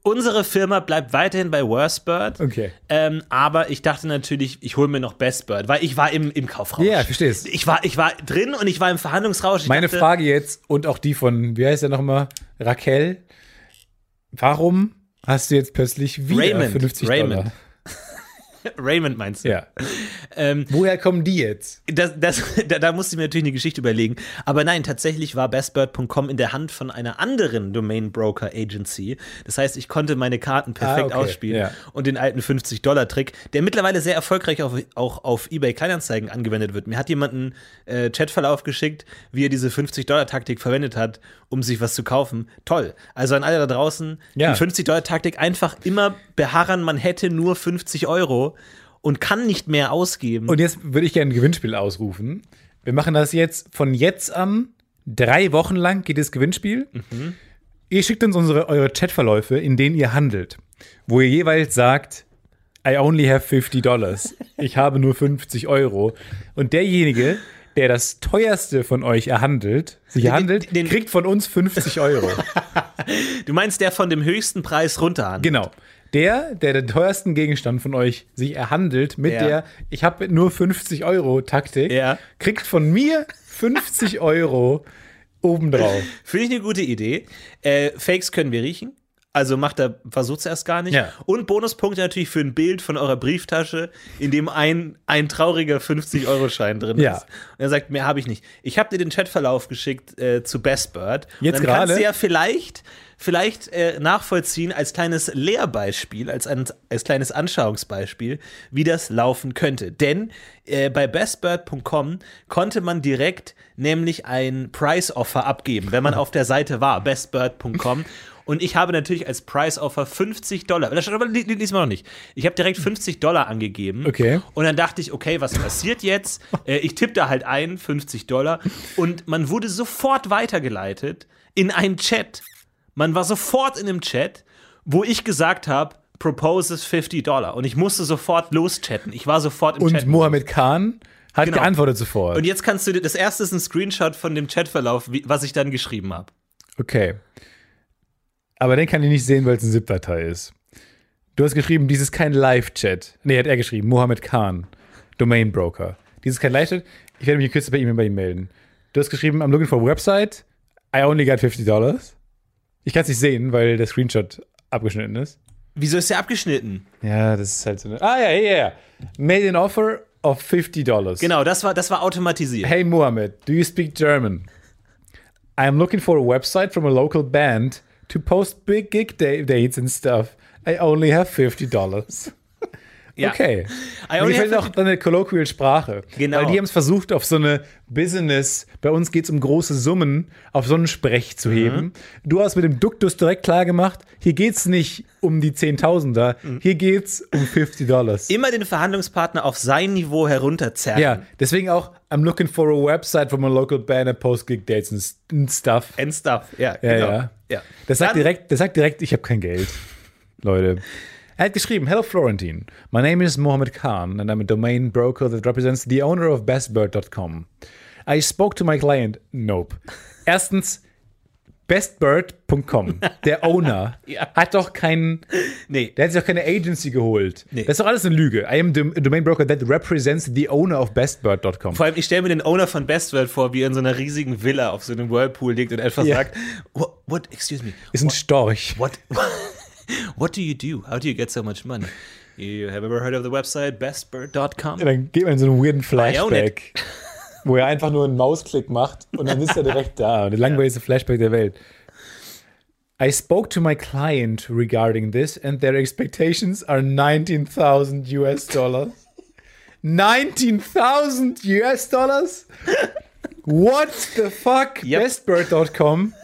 Unsere Firma bleibt weiterhin bei Worstbird. Okay. Ähm, aber ich dachte natürlich, ich hole mir noch Bestbird, weil ich war im, im Kaufrausch. Ja, verstehst. Ich war, ich war drin und ich war im Verhandlungsrausch. Ich Meine dachte, Frage jetzt und auch die von, wie heißt der nochmal? Raquel. Warum hast du jetzt plötzlich wieder Raymond, 50 Raymond. Dollar? Raymond meinst du? Ja. Ähm, Woher kommen die jetzt? das, das, da, da musste ich mir natürlich eine Geschichte überlegen. Aber nein, tatsächlich war bestbird.com in der Hand von einer anderen Domain Broker Agency. Das heißt, ich konnte meine Karten perfekt Ah, okay, ausspielen ja. und den alten 50-Dollar-Trick, der mittlerweile sehr erfolgreich auf, auch auf eBay Kleinanzeigen angewendet wird. Mir hat jemand einen äh, Chatverlauf geschickt, wie er diese 50-Dollar-Taktik verwendet hat, um sich was zu kaufen. Toll. Also an alle da draußen, Ja. die 50-Dollar-Taktik einfach immer beharren, man hätte nur 50 Euro und kann nicht mehr ausgeben. Und jetzt würde ich gerne ein Gewinnspiel ausrufen. Wir machen das jetzt von jetzt an. Drei Wochen lang geht das Gewinnspiel. Ihr schickt uns unsere, eure Chatverläufe, in denen ihr handelt, wo ihr jeweils sagt, I only have 50 Dollars. Ich habe nur 50 Euro. Und derjenige, der das teuerste von euch erhandelt, sich erhandelt, den- kriegt von uns 50 Euro. Du meinst der von dem höchsten Preis runterhandelt? Genau. Der, der den teuersten Gegenstand von euch sich erhandelt mit Ja. der Ich habe nur 50 Euro Taktik, Ja. kriegt von mir 50 Euro obendrauf. Finde ich eine gute Idee. Äh, Fakes können wir riechen. Also macht er, versucht es erst gar nicht. Ja. Und Bonuspunkte natürlich für ein Bild von eurer Brieftasche, in dem ein, ein trauriger 50-Euro-Schein drin Ja. ist. Und er sagt, mehr habe ich nicht. Ich habe dir den Chatverlauf geschickt äh, zu Bestbird. Jetzt Und dann kannst gerade? du ja vielleicht, vielleicht äh, nachvollziehen als kleines Lehrbeispiel, als, ein, als kleines Anschauungsbeispiel, wie das laufen könnte. Denn äh, bei bestbird.com konnte man direkt nämlich ein Price-Offer abgeben, wenn man auf der Seite war, bestbird.com. Und ich habe natürlich als Price-Offer 50 Dollar, das aber li- li- lies mal noch nicht. Ich habe direkt 50 Dollar angegeben. Okay. Und dann dachte ich, okay, was passiert jetzt? Äh, ich tippe da halt ein, 50 Dollar. Und man wurde sofort weitergeleitet in einen Chat. Man war sofort in einem Chat, wo ich gesagt habe, proposes 50 Dollar. Und ich musste sofort loschatten. Ich war sofort im Und Chat. Mohammed Khan hat Genau. geantwortet sofort. Und jetzt kannst du dir, das erste ist ein Screenshot von dem Chatverlauf, wie, was ich dann geschrieben habe. okay. Aber den kann ich nicht sehen, weil es eine ZIP-Datei ist. Du hast geschrieben, dies ist kein Live-Chat. Nee, hat er geschrieben. Mohammed Khan, Domain Broker. Dies ist kein Live-Chat. Ich werde mich in Kürze per E-Mail bei ihm melden. Du hast geschrieben, I'm looking for a website. I only got 50 Dollars. Ich kann es nicht sehen, weil der Screenshot abgeschnitten ist. Wieso ist der abgeschnitten? Ja, das ist halt so eine. Ah, ja, ja, ja. Made an offer of 50 Dollars. Genau, das war, das war automatisiert. Hey, Mohammed, do you speak German? I am looking for a website from a local band to post big gig da- dates and stuff. I only have 50 Dollars. Ja. Okay. I only gefällt have auch deine colloquial Sprache. Genau. Weil die haben es versucht, auf so eine Business, bei uns geht es um große Summen, auf so einen Sprech Mhm. zu heben. Du hast mit dem Duktus direkt klar gemacht, hier geht es nicht um die Zehntausender, Mhm. hier geht es um 50 Dollars. Immer den Verhandlungspartner auf sein Niveau herunterzerren. Ja, deswegen auch, I'm looking for a website from a local band and post gig dates and stuff. And stuff. Ja, Ja, genau. ja. ja. Das sagt Dann- direkt, das sagt direkt, ich habe kein Geld. Leute. Er hat geschrieben, Hello Florentine, my name is Mohammed Khan and I'm a domain broker that represents the owner of bestbird.com. I spoke to my client. Nope. Erstens, bestbird.com, der Owner, Ja. hat doch keinen, Nee. der hat sich doch keine Agency geholt. Nee. Das ist doch alles eine Lüge. I am a domain broker that represents the owner of bestbird.com. Vor allem, ich stelle mir den Owner von Bestworld vor, wie er in so einer riesigen Villa auf so einem Whirlpool liegt und einfach Ja. sagt, what, what, excuse me, Ist ein Storch. what, what do you do? How do you get so much money? You have ever heard of the website bestbird.com? Dann geht man in so einen weirden Flashback, wo er einfach nur einen Mausklick macht und dann ist er direkt da. Der langweiligste Flashback der Welt. I spoke to my client regarding this and their expectations are 19,000 US dollars. 19,000 US dollars? What the fuck? Yep. Bestbird.com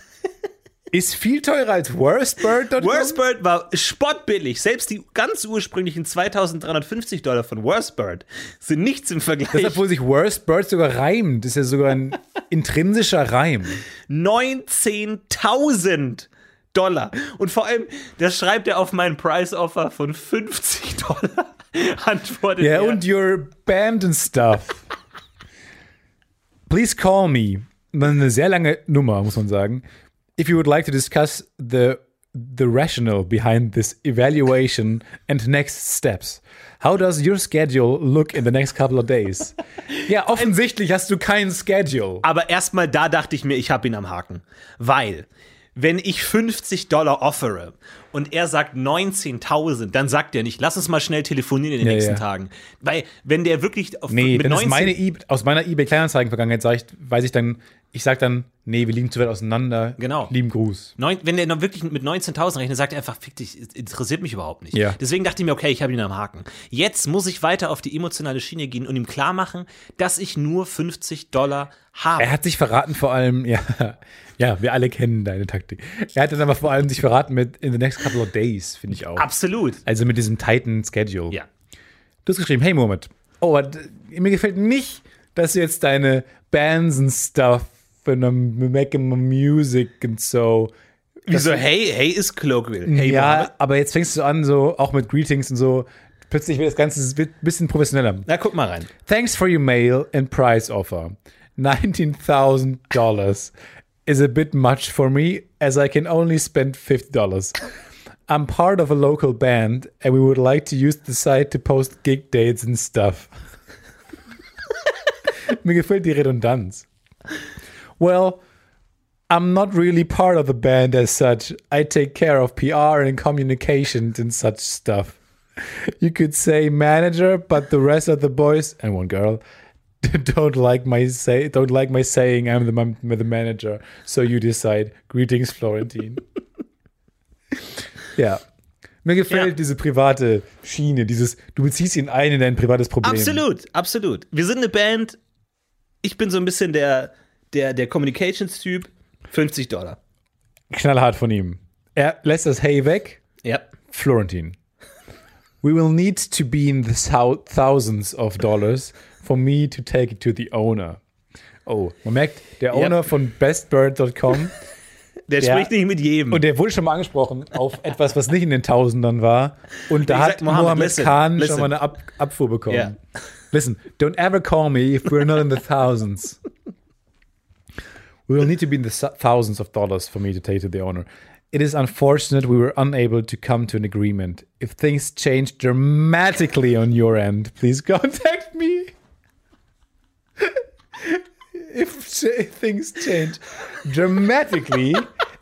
ist viel teurer als worstbird.com. Worstbird war spottbillig. Selbst die ganz ursprünglichen 2350 Dollar von Worstbird sind nichts im Vergleich. Das, obwohl sich Worstbird sogar reimt. Das ist ja sogar ein intrinsischer Reim. 19.000 Dollar. Und vor allem, das schreibt er auf meinen Price Offer von 50 Dollar. Antwortet Ja, er. und your band and stuff. Please call me. Eine sehr lange Nummer, muss man sagen. If you would like to discuss the, the rationale behind this evaluation and next steps. How does your schedule look in the next couple of days? Ja, offensichtlich hast du kein Schedule. Aber erstmal da dachte ich mir, ich habe ihn am Haken. Weil, wenn ich 50 Dollar offere und er sagt 19.000, dann sagt er nicht, lass uns mal schnell telefonieren in den Ja, nächsten ja. Tagen. Weil, wenn der wirklich auf, Nee, mit dann ist 19 meine e aus meiner eBay-Kleinanzeigen-Vergangenheit weiß ich dann, ich sag dann, nee, wir liegen zu weit auseinander. Genau. Lieben Gruß. Neun, wenn der noch wirklich mit 19.000 rechnet, sagt er einfach, fick dich, es interessiert mich überhaupt nicht. Ja. Deswegen dachte ich mir, okay, ich habe ihn am Haken. Jetzt muss ich weiter auf die emotionale Schiene gehen und ihm klar machen, dass ich nur 50 Dollar habe. Er hat sich verraten vor allem, ja, ja, wir alle kennen deine Taktik. Er hat dann aber vor allem sich verraten mit in the next couple of days, finde ich auch. Absolut. Also mit diesem tighten Schedule. Ja. Du hast geschrieben, hey Mohammed, oh, mir gefällt nicht, dass du jetzt deine Bands and stuff and I'm making my music and so. Wieso, hey, hey ist colloquial. Hey, ja, Mohammed. aber jetzt fängst du an, so auch mit Greetings und so. Plötzlich wird das Ganze ein bisschen professioneller. Na, guck mal rein. Thanks for your mail and price offer. $19,000 is a bit much for me as I can only spend $50. I'm part of a local band and we would like to use the site to post gig dates and stuff. Mir gefällt die Redundanz. Well, I'm not really part of the band as such. I take care of PR and communications and such stuff. You could say manager, but the rest of the boys and one girl don't like my say don't like my saying I'm the, I'm the manager. So you decide. Greetings, Florentine. ja. Mir gefällt Ja. diese private Schiene, dieses, du beziehst ihn ein in dein privates Problem. Absolut, absolut. Wir sind eine Band. Ich bin so ein bisschen der, der, der Communications-Typ. 50 Dollar. Knallhart von ihm. Er lässt das Hey weg. Ja. Florentine. We will need to be in the thou thousands of dollars for me to take it to the owner. Oh, man merkt, der. Owner von bestbird.com Der Ja. spricht nicht mit jedem. und der wurde schon mal angesprochen auf etwas, was nicht in den Tausendern war. Und da hat Mohammed, Mohammed listen, Khan listen. schon mal eine Ab Abfuhr bekommen. Ja. Listen, don't ever call me if we're not in the thousands. We will need to be in the thousands of dollars for me to take to the owner. It is unfortunate we were unable to come to an agreement. If things change dramatically on your end, please contact me. if things change dramatically,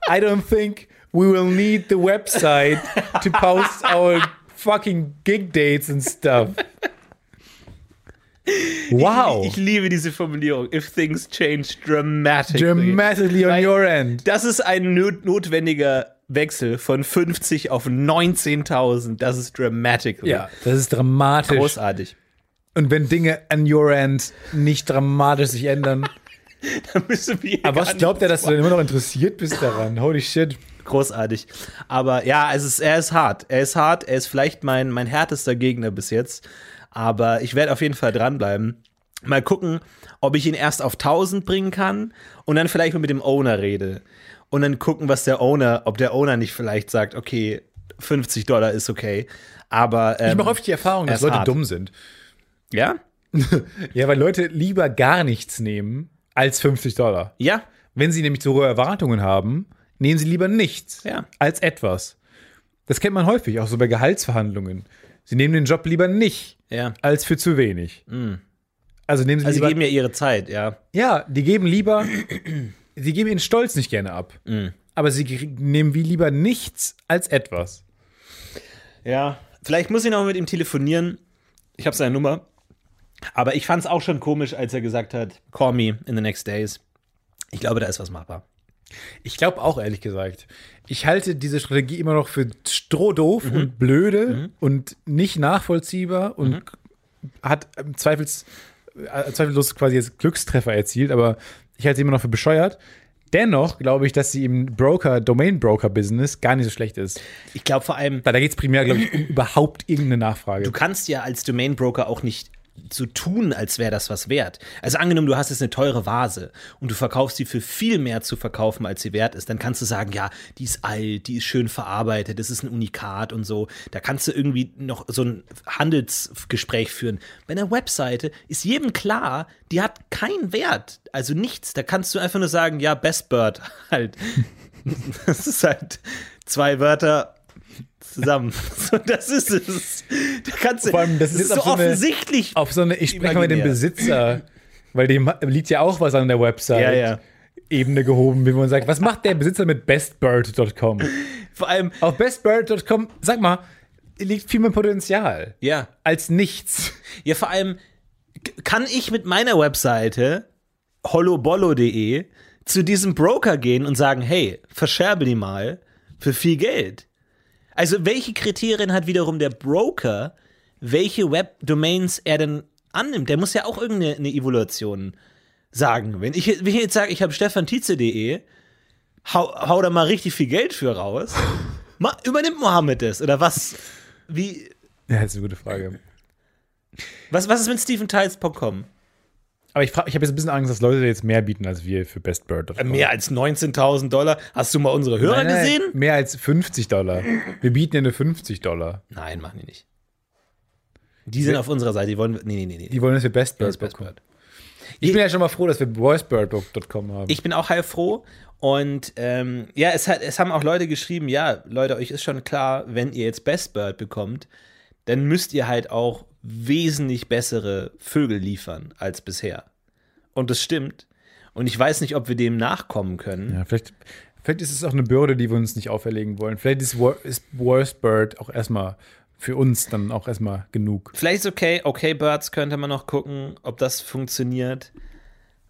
I don't think we will need the website to post our fucking gig dates and stuff. Wow. Ich liebe diese Formulierung. If things change dramatically. dramatically on Weil your end. Das ist ein not notwendiger Wechsel von 50 auf 19.000. Das ist dramatically. Ja, das ist dramatisch. Großartig. Und wenn Dinge an your end nicht dramatisch sich ändern. Da müssen wir Aber was glaubt er, dass du denn immer noch interessiert bist daran? Holy shit. Großartig. Aber ja, es ist, er ist hart. Er ist hart. Er ist vielleicht mein, mein härtester Gegner bis jetzt. Aber ich werde auf jeden Fall dranbleiben. Mal gucken, ob ich ihn erst auf 1000 bringen kann und dann vielleicht mal mit dem Owner rede. Und dann gucken, was der Owner, ob der Owner nicht vielleicht sagt, okay, 50 Dollar ist okay. Aber ähm, Ich mache oft die Erfahrung, er dass Leute hart. dumm sind. ja, Ja, weil Leute lieber gar nichts nehmen als 50 Dollar. ja, Wenn sie nämlich zu hohe Erwartungen haben, nehmen sie lieber nichts Ja. als etwas. Das kennt man häufig, auch so bei Gehaltsverhandlungen. Sie nehmen den Job lieber nicht ja. als für zu wenig. Also nehmen sie Also sie lieber. geben ja ihre Zeit, ja. ja, die geben lieber. sie geben ihren Stolz nicht gerne ab. Aber sie nehmen wie lieber nichts als etwas. Ja, vielleicht muss ich noch mit ihm telefonieren. Ich habe seine Nummer. Aber ich fand es auch schon komisch, als er gesagt hat, call me in the next days. Ich glaube, da ist was machbar. Ich glaube auch, ehrlich gesagt. Ich halte diese Strategie immer noch für strohdoof und blöde und nicht nachvollziehbar und hat im Zweifels, äh, zweifellos quasi jetzt Glückstreffer erzielt, aber ich halte sie immer noch für bescheuert. Dennoch glaube ich, dass sie im Broker, Domain-Broker-Business gar nicht so schlecht ist. Ich glaube vor allem, Weil da geht es primär, glaube ich, um überhaupt irgendeine Nachfrage. du kannst ja als Domain Broker auch nicht so tun, als wäre das was wert. Also angenommen, du hast jetzt eine teure Vase und du verkaufst sie für viel mehr zu verkaufen, als sie wert ist, dann kannst du sagen, ja, die ist alt, die ist schön verarbeitet, das ist ein Unikat und so. Da kannst du irgendwie noch so ein Handelsgespräch führen. Bei einer Webseite ist jedem klar, die hat keinen Wert, also nichts. Da kannst du einfach nur sagen, ja, Best Bird halt. Das ist halt zwei Wörter zusammen. So, das ist es. Da kannst du, Vor allem, das ist so so eine- offensichtlich. Auf so eine, ich spreche mal mit dem. Besitzer, weil dem liegt ja auch was an der Website. Ja, ja. Ebene gehoben, wie man sagt, was macht der Besitzer mit bestbird.com? Vor allem, Auf bestbird.com, sag mal, liegt viel mehr Potenzial ja. als nichts. Ja, vor allem kann ich mit meiner Webseite holobollo.de zu diesem Broker gehen und sagen, hey, verscherbe die mal für viel Geld. Also welche Kriterien hat wiederum der Broker, welche Webdomains er denn annimmt? Der muss ja auch irgendeine eine Evaluation sagen. Wenn ich, wenn ich jetzt sage, ich habe stefantize.de, hau, hau da mal richtig viel Geld für raus. Ma, übernimmt Mohammed das? Oder was? Wie, Ja, das ist eine gute Frage. was, was ist mit steventiles.com? Aber ich, frag- ich habe jetzt ein bisschen Angst, dass Leute jetzt mehr bieten als wir für bestbird.com. Mehr als 19.000 Dollar. Hast du mal unsere Hörer Nein, nein, gesehen? Mehr als 50 Dollar. Wir bieten ja nur 50 Dollar. Nein, machen die nicht. Die sind auf unserer Seite. Die wollen. Nee, nee, nee. nee. Die wollen, dass wir Das ist bestbird Best. Bird. Ich bin ja schon mal froh, dass wir voicebird.com haben. Ich bin auch heilfroh. Und ähm, ja, es, hat, es haben auch Leute geschrieben: Ja, Leute, euch ist schon klar, wenn ihr jetzt Best Bird bekommt, dann müsst ihr halt auch wesentlich bessere Vögel liefern als bisher. Und das stimmt. Und ich weiß nicht, ob wir dem nachkommen können. ja, vielleicht, vielleicht ist es auch eine Bürde, die wir uns nicht auferlegen wollen. Vielleicht ist, Wor- ist Worstbird auch erstmal für uns dann auch erstmal genug. Vielleicht ist okay, okay Birds könnte man noch gucken, ob das funktioniert.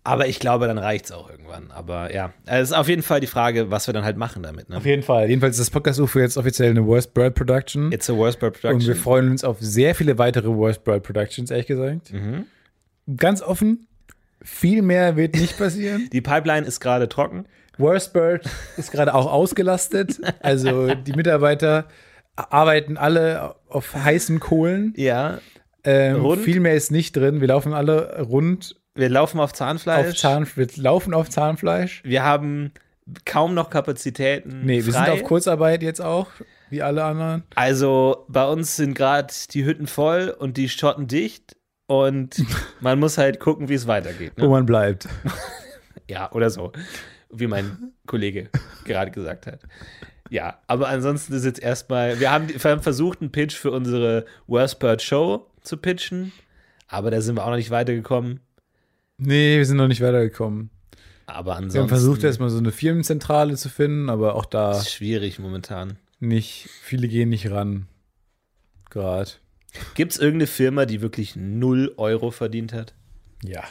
Aber ich glaube, dann reicht es auch irgendwann. Aber ja, es ist auf jeden Fall die Frage, was wir dann halt machen damit. Ne? Auf jeden Fall. Jedenfalls ist das Podcast-UFO jetzt offiziell eine Worst Bird Production. It's a worst bird Und wir production. freuen uns auf sehr viele weitere Worst Bird Productions, ehrlich gesagt. Ganz offen, viel mehr wird nicht passieren. Die Pipeline ist gerade trocken. Worst Bird ist gerade auch ausgelastet. Also die Mitarbeiter arbeiten alle auf heißen Kohlen. Ja, Ähm, viel mehr ist nicht drin. Wir laufen alle rund wir laufen auf auf Zahnfleisch. Zahn, wir laufen auf Zahnfleisch. wir haben kaum noch Kapazitäten. Nee, wir frei. sind auf Kurzarbeit jetzt auch, wie alle anderen. Also bei uns sind gerade die Hütten voll und die Schotten dicht. Und man muss halt gucken, wie es weitergeht. Ne? Wo man bleibt. Ja, oder so. Wie mein Kollege gerade gesagt hat. Ja, aber ansonsten ist jetzt erstmal, wir haben, wir haben versucht, einen Pitch für unsere Worst Bird Show zu pitchen, aber da sind wir auch noch nicht weitergekommen. Nee, wir sind noch nicht weitergekommen. Aber ansonsten Wir haben versucht, erstmal so eine Firmenzentrale zu finden, aber auch da ist schwierig momentan. nicht, viele gehen nicht ran. Gerade. Gibt es irgendeine Firma, die wirklich 0 Euro verdient hat? Ja.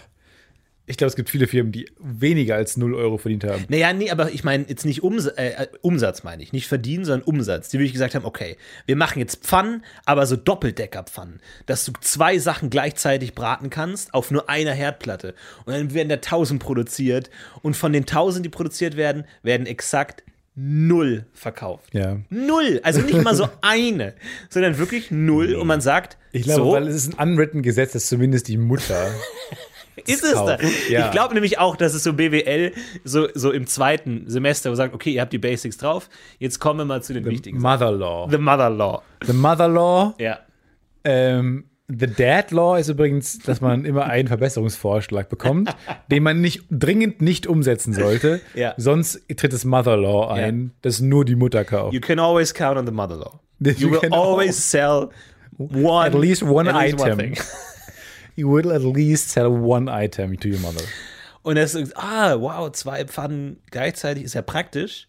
Ich glaube, es gibt viele Firmen, die weniger als 0 Euro verdient haben. Naja, nee, aber ich meine jetzt nicht Ums äh, Umsatz, meine ich. Nicht verdienen, sondern Umsatz. Die wirklich gesagt haben, okay, wir machen jetzt Pfannen, aber so Doppeldecker-Pfannen. Dass du zwei Sachen gleichzeitig braten kannst auf nur einer Herdplatte. Und dann werden da 1000 produziert. Und von den 1000, die produziert werden, werden exakt null verkauft. Ja. Null. Also nicht mal so eine, sondern wirklich null. Und man sagt, Ich glaube, so, weil es ist ein unwritten Gesetz, dass zumindest die Mutter. ist es da. Ja. Ich glaube nämlich auch, dass es so BWL so, so im zweiten Semester sagt, okay, ihr habt die Basics drauf, jetzt kommen wir mal zu den wichtigen Sachen. Mother Law. The Mother Law. The Mother Law. Ja. Ähm, the Dad Law ist übrigens, dass man immer einen Verbesserungsvorschlag bekommt, den man nicht dringend nicht umsetzen sollte. Ja. Sonst tritt das Mother Law ein, das nur die Mutter kauft. You can always count on the Mother Law. You You will always sell one, At least one at least item. thing. You will at least sell one item to your mother. Und das ist, ah, wow, zwei Pfannen gleichzeitig ist ja praktisch.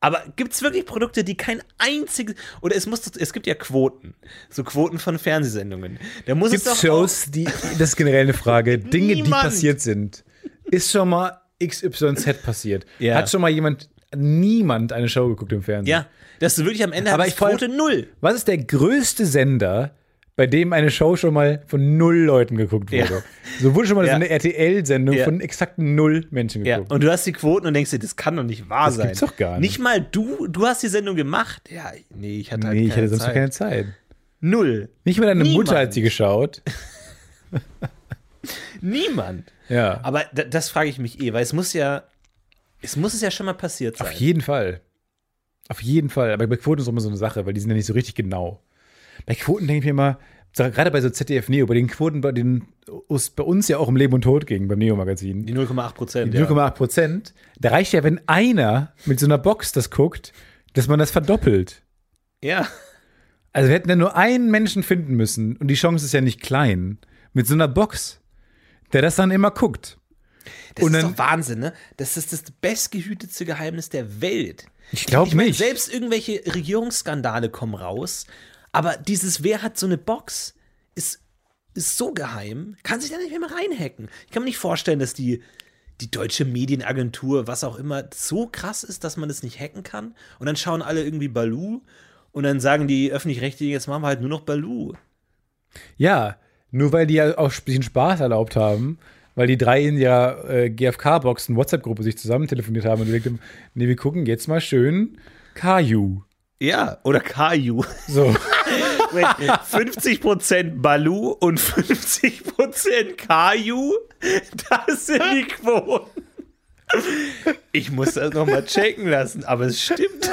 Aber gibt es wirklich Produkte, die kein einziges. Oder es muss es gibt ja Quoten. So Quoten von Fernsehsendungen. Da muss Gibt es doch. Shows, die, das ist generell eine Frage, Dinge, die Niemand. passiert sind. Ist schon mal XYZ passiert? Ja. Hat schon mal jemand, niemand eine Show geguckt im Fernsehen? Ja, dass du wirklich am Ende Aber hast ich Quote null. Was ist der größte Sender, bei dem eine Show schon mal von null Leuten geguckt wurde? Ja. So wurde schon mal Ja. so eine RTL-Sendung Ja. von exakt null Menschen Ja, geguckt. und du hast die Quoten und denkst dir, das kann doch nicht wahr Das sein. gibt's doch gar nicht. Nicht mal du, du hast die Sendung gemacht. Ja, nee, ich hatte halt nee, ich hatte sonst Zeit. keine Zeit. Null. Nicht mal deine Niemand. Mutter hat sie geschaut. Niemand. Ja. Aber da, das frage ich mich eh, weil es muss ja, es muss es ja schon mal passiert sein. Auf jeden Fall. Auf jeden Fall. Aber bei Quoten ist auch immer so eine Sache, weil die sind ja nicht so richtig genau. Bei Quoten denke ich mir immer, gerade bei so ZDF Neo, bei den Quoten, bei denen es bei uns ja auch um Leben und Tod ging, beim Neo-Magazin, Die 0,8 Prozent. die 0,8 Prozent, da reicht ja, wenn einer mit so einer Box das guckt, dass man das verdoppelt. Ja. Also wir hätten ja nur einen Menschen finden müssen und die Chance ist ja nicht klein, mit so einer Box, der das dann immer guckt. Das Und ist dann- doch Wahnsinn, ne? Das ist das bestgehütetste Geheimnis der Welt. Ich glaube nicht. selbst irgendwelche Regierungsskandale kommen raus, aber dieses Wer hat so eine Box ist, ist so geheim, kann sich da nicht mehr reinhacken. Ich kann mir nicht vorstellen, dass die, die deutsche Medienagentur, was auch immer, so krass ist, dass man das nicht hacken kann. Und dann schauen alle irgendwie Balu und dann sagen die Öffentlich-Rechtlichen, jetzt machen wir halt nur noch Balu. Ja, nur weil die ja auch ein bisschen Spaß erlaubt haben, weil die drei in ihrer äh, GFK-Box, eine WhatsApp-Gruppe, sich zusammen telefoniert haben und gesagt haben, nee, wir gucken jetzt mal schön Kaju. Ja, oder Kaju. So, 50% Balu und 50% Kaju, das sind die Quoten. Ich muss das nochmal checken lassen, aber es stimmt.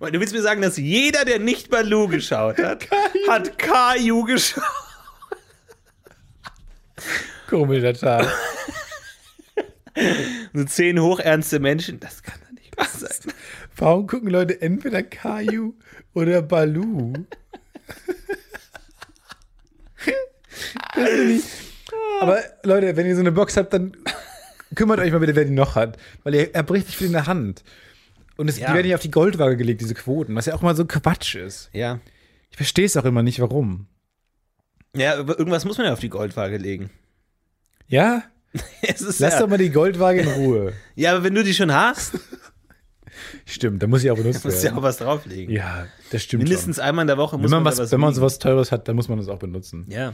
Du willst mir sagen, dass jeder, der nicht Balu geschaut hat, hat Kaju geschaut? komischer Tag. So zehn hochernste Menschen, das kann doch nicht wahr sein. Warum gucken Leute entweder Kaju oder ich- Aber Leute, wenn ihr so eine Box habt, dann kümmert euch mal bitte, wer die noch hat. Weil ihr erbricht sich viel in der Hand. Und es, Ja. die werden ja auf die Goldwaage gelegt, diese Quoten, was ja auch mal so Quatsch ist. Ja. Ich verstehe es auch immer nicht, warum. Ja, irgendwas muss man ja auf die Goldwaage legen. Ja? Lass ja, doch mal die Goldwaage in Ruhe. ja, aber wenn du die schon hast, Stimmt, da muss ich auch benutzt musst du ja auch was drauflegen. Ja, das stimmt Mindestens einmal in der Woche schon. muss Wenn man, da was, wenn man sowas Teures hat, dann muss man das auch benutzen. Ja,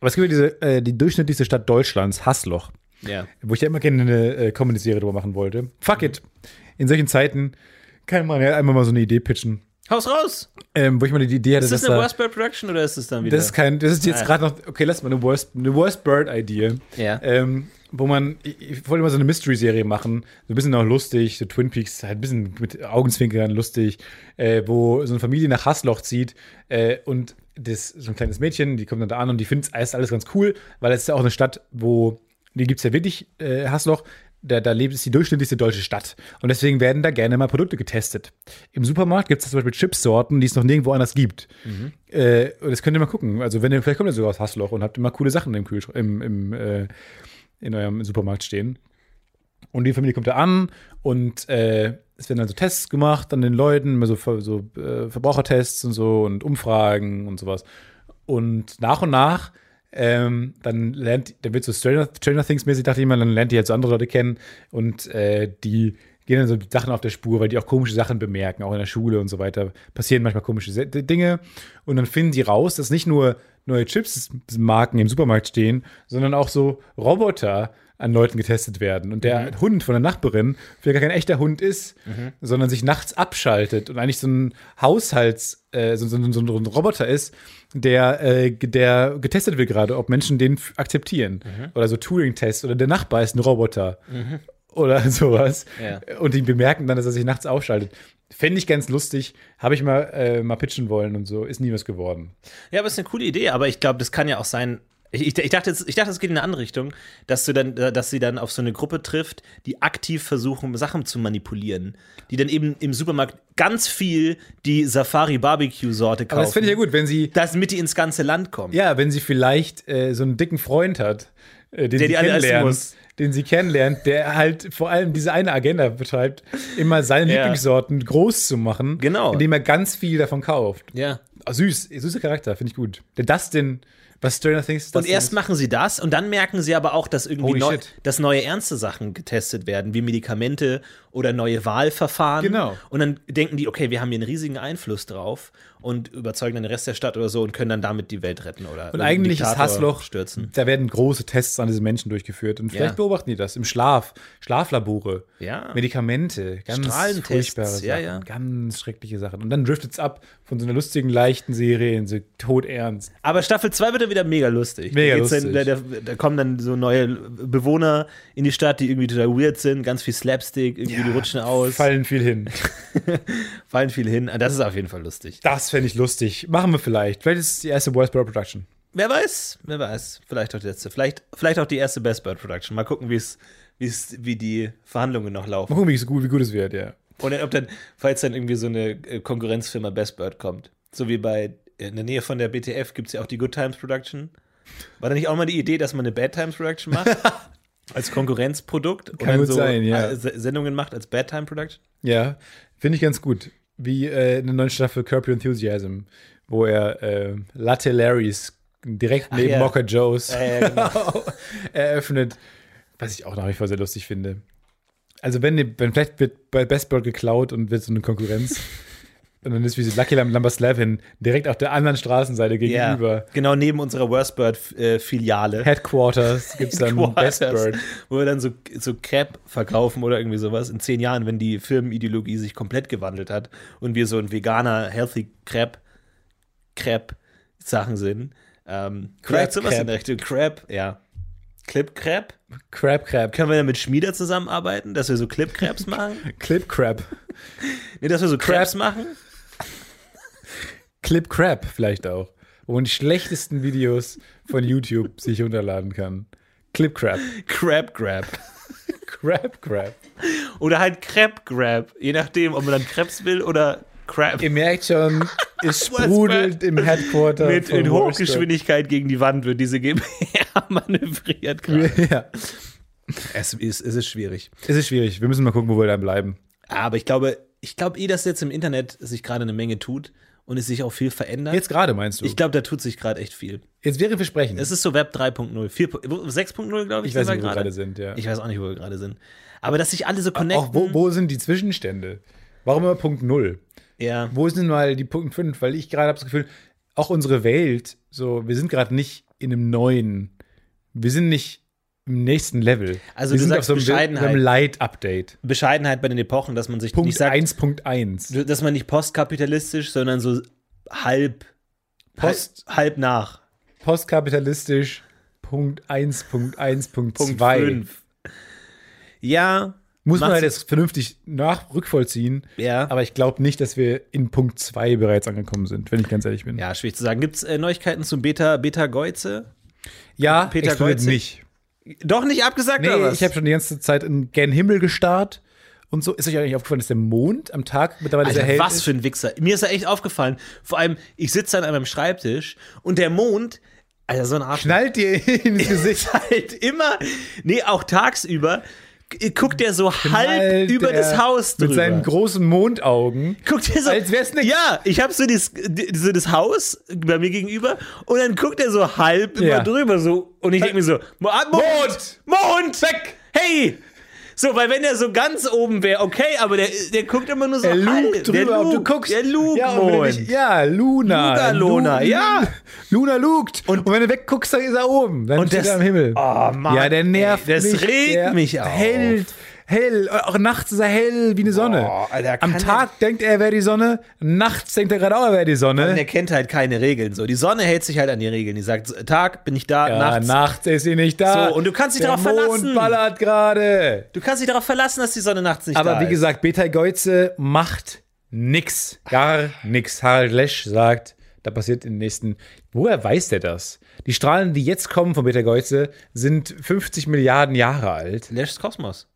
Aber es gibt ja diese, äh, die durchschnittlichste Stadt Deutschlands, Hassloch, ja. wo ich ja immer gerne eine äh, Comedy-Serie drüber machen wollte. Fuck it. In solchen Zeiten kann man ja einmal mal so eine Idee pitchen. Haus raus! Ähm, wo ich mal die Idee hatte, Ist das dass eine da, Worst Bird Production oder ist das dann wieder? das ist kein, das ist jetzt Ah. gerade noch, okay, lass mal eine Worst, eine Worst Bird-Idee. Ja. Ähm, wo man, ich, ich wollte mal so eine Mystery-Serie machen, so ein bisschen auch lustig, so Twin Peaks, halt ein bisschen mit Augenzwinkern lustig, äh, wo so eine Familie nach Hassloch zieht äh, und das so ein kleines Mädchen, die kommt dann da an und die findet es alles, alles ganz cool, weil es ist ja auch eine Stadt, wo, die gibt es ja wirklich, äh, Hassloch, da, da lebt es die durchschnittlichste deutsche Stadt. Und deswegen werden da gerne mal Produkte getestet. Im Supermarkt gibt es zum Beispiel Chipsorten, die es noch nirgendwo anders gibt. Äh, und das könnt ihr mal gucken. Also, wenn ihr, vielleicht kommt ihr sogar aus Hassloch und habt immer coole Sachen im Kühlschrank, im, im, äh, in eurem Supermarkt stehen. Und die Familie kommt da an und äh, es werden dann so Tests gemacht an den Leuten, immer so, so äh, Verbrauchertests und so und Umfragen und sowas. Und nach und nach, ähm, dann lernt, dann wird so Stranger, Stranger Things mäßig, dachte ich mal, dann lernt ihr jetzt so andere Leute kennen und äh, die gehen dann so Sachen auf der Spur, weil die auch komische Sachen bemerken, auch in der Schule und so weiter. Passieren manchmal komische Dinge und dann finden die raus, dass nicht nur neue Chips-Marken im Supermarkt stehen, sondern auch so Roboter an Leuten getestet werden. Und der Hund von der Nachbarin vielleicht gar kein echter Hund ist, sondern sich nachts abschaltet und eigentlich so ein Haushalts, äh, so, so, so ein Roboter ist, der, äh, der getestet wird gerade, ob Menschen den akzeptieren. Oder so Turing-Test oder der Nachbar ist ein Roboter. Oder sowas. Ja. Und die bemerken dann, dass er sich nachts ausschaltet. Fände ich ganz lustig. Habe ich mal, äh, mal pitchen wollen und so. Ist nie was geworden. Ja, aber ist eine coole Idee, aber ich glaube, das kann ja auch sein. Ich, ich, ich, dachte, ich dachte, es geht in eine andere Richtung, dass du dann, dass sie dann auf so eine Gruppe trifft, die aktiv versuchen, Sachen zu manipulieren. Die dann eben im Supermarkt ganz viel die Safari Barbecue Sorte kaufen. Aber das finde ich ja gut, wenn sie, Damit die ins ganze Land kommen. ja, wenn sie vielleicht äh, so einen dicken Freund hat, äh, den Der sie die alle muss. den sie kennenlernt, der halt vor allem diese eine Agenda betreibt, immer seine Ja. Lieblingssorten groß zu machen, Genau. indem er ganz viel davon kauft. Ja. Ah, süß, süßer Charakter, finde ich gut. Der Dustin, was Stranger Things Und Dustin erst ist. machen sie das und dann merken sie aber auch, dass irgendwie neu, dass neue ernste Sachen getestet werden, wie Medikamente oder neue Wahlverfahren. Genau. Und dann denken die, okay, wir haben hier einen riesigen Einfluss drauf und überzeugen dann den Rest der Stadt oder so und können dann damit die Welt retten oder Und eigentlich ist Hassloch, stürzen. da werden große Tests an diesen Menschen durchgeführt. Und vielleicht Ja. beobachten die das im Schlaf, Schlaflabore, Ja. Medikamente, ganz furchtbare Sachen, ja, ja. ganz schreckliche Sachen. Und dann driftet es ab von so einer lustigen, leichten Serie in so todernst. Aber Staffel 2 wird dann wieder mega lustig. Mega da, lustig. Dann, da, da, da kommen dann so neue Bewohner in die Stadt, die irgendwie total weird sind, ganz viel Slapstick, irgendwie die rutschen aus, Fallen viel hin. fallen viel hin. Das ist auf jeden Fall lustig. Das fände ich lustig. Machen wir vielleicht. Vielleicht ist es die erste Worst Bird Production. Wer weiß, wer weiß. Vielleicht auch die letzte. Vielleicht, vielleicht auch die erste Best Bird Production. Mal gucken, wie es, wie es, wie die Verhandlungen noch Mal laufen. gucken, wie gut, wie gut es wird, ja. Und ob dann, falls dann irgendwie so eine äh, Konkurrenzfirma Best Bird kommt. So wie bei, in der Nähe von der BTF gibt es ja auch die Good Times Production. War da nicht auch mal die Idee, dass man eine Bad Times Production macht? als Konkurrenzprodukt und Kann dann gut so sein, ja. äh, Se- Sendungen macht als Bad Time Production? Ja, finde ich ganz gut. Wie äh, in der neuen Staffel Curb Your Enthusiasm, wo er äh, Latte Larrys direkt neben ja. Mocha Joes ja, genau. eröffnet, was ich auch nach wie vor sehr lustig finde. Also wenn, wenn vielleicht wird bei Best Bird geklaut und wird so eine Konkurrenz und dann ist wie so Lucky 11 direkt auf der anderen Straßenseite gegenüber. ja, genau neben unserer Worst Bird äh, Filiale. Headquarters gibt es dann Best Bird. Wo wir dann so, so Crepe verkaufen oder irgendwie sowas in zehn Jahren, wenn die Firmenideologie sich komplett gewandelt hat und wir so ein veganer, healthy Crepe, Crepe Sachen sind. Ähm, vielleicht sowas in der Richtung. Crepe, ja. Clip Crepe? Crab Crab. Können wir dann mit Schmieder zusammenarbeiten, dass wir so Clip Crepes machen? Clip Crab. Nee, dass wir so Crepes machen? Clip Crab vielleicht auch. Wo man die schlechtesten Videos von YouTube sich runterladen kann. Clip Crab. Crab Grab. Crab Crab. Oder halt Crepe Grab. Je nachdem, ob man dann Crepes will oder Crab. Ihr merkt schon, es sprudelt im Headquarter. mit in. Hochgeschwindigkeit gegen die Wand wird diese GmbH manövriert gerade. Ja, Es ist, es ist schwierig. es ist schwierig. Wir müssen mal gucken, wo wir dann bleiben. Aber ich glaube, ich glaube eh, dass jetzt im Internet sich gerade eine Menge tut und es sich auch viel verändert. Jetzt gerade meinst du? ich glaube, da tut sich gerade echt viel. Jetzt wäre Versprechen. Es ist so Web 3.0, 4 wo- 6.0, glaube ich, ich weiß nicht, wo wir gerade sind, ja. Ich weiß auch nicht, wo wir gerade sind. Aber dass sich alle so connecten. Auch wo, wo sind die Zwischenstände? Warum immer Punkt Null? Ja. Wo sind mal die Punkt 5? Weil ich gerade habe das Gefühl, auch unsere Welt, so, wir sind gerade nicht in einem neuen, wir sind nicht im nächsten Level. Also wir du sagst so einem, Bescheidenheit. einem Light-Update. Bescheidenheit bei den Epochen, dass man sich Punkt nicht sagt, 1.1. dass man nicht postkapitalistisch, sondern so halb, Post- halb, halb nach. Postkapitalistisch, Punkt Punkt 1.1.2. 5. Ja. Muss man halt jetzt vernünftig nach rückvollziehen. Ja. Aber ich glaube nicht, dass wir in Punkt 2 bereits angekommen sind, wenn ich ganz ehrlich bin. Ja, schwierig zu sagen. Gibt es äh, Neuigkeiten zum Beta, Beta Geuze? Ja, Peter explodiert Golzig? nicht. Doch nicht abgesagt Nee, oder was? ich habe schon die ganze Zeit in gen Himmel gestarrt und so. Ist euch eigentlich aufgefallen, dass der Mond am Tag mittlerweile sehr Alter, hell was ist? für ein Wichser. Mir ist da echt aufgefallen. Vor allem, ich sitze dann an meinem Schreibtisch und der Mond, Alter, so ein Arsch. Knallt dir ins Gesicht. halt immer, nee, auch tagsüber, guckt der so halb über er das Haus drüber. Mit seinen großen Mondaugen. guckt er so, Als wär's nix. Ja, ich habe so, so das Haus bei mir gegenüber und dann guckt er so halb Ja. über drüber so und ich denke mir so, ah, Mond, Mond, weg, hey. So, weil wenn er so ganz oben wäre, okay, aber der, der guckt immer nur so Er halb. lugt der drüber, ob du guckst. Der lugt, ja, und dich, ja, Luna. Lugalona, Lu- ja. Luna lugt. Und, wenn du wegguckst, dann ist er oben. Dann Und steht das- er am Himmel. Oh, Mann, Ja, der nervt ey, das mich. regt der mich auf. Hell, hell. Auch nachts ist er hell wie eine Sonne. Boah, Alter, Am Tag denkt er, er wäre die Sonne. Nachts denkt er gerade auch, er wäre die Und Sonne. er kennt halt keine Regeln. So, die Sonne hält sich halt an die Regeln. Die sagt, Tag bin ich da, Ja, nachts. nachts. ist sie nicht da. So, und du kannst dich der darauf verlassen. Mond ballert gerade. Du kannst dich darauf verlassen, dass die Sonne nachts nicht da Aber wie ist. gesagt, Beta Geuze macht nix. Gar nix. Harald Lesch sagt, da passiert in den nächsten. Woher weiß der das? Die Strahlen, die jetzt kommen von Beta Geuze, sind 50 Milliarden Jahre alt. Lesch's Kosmos.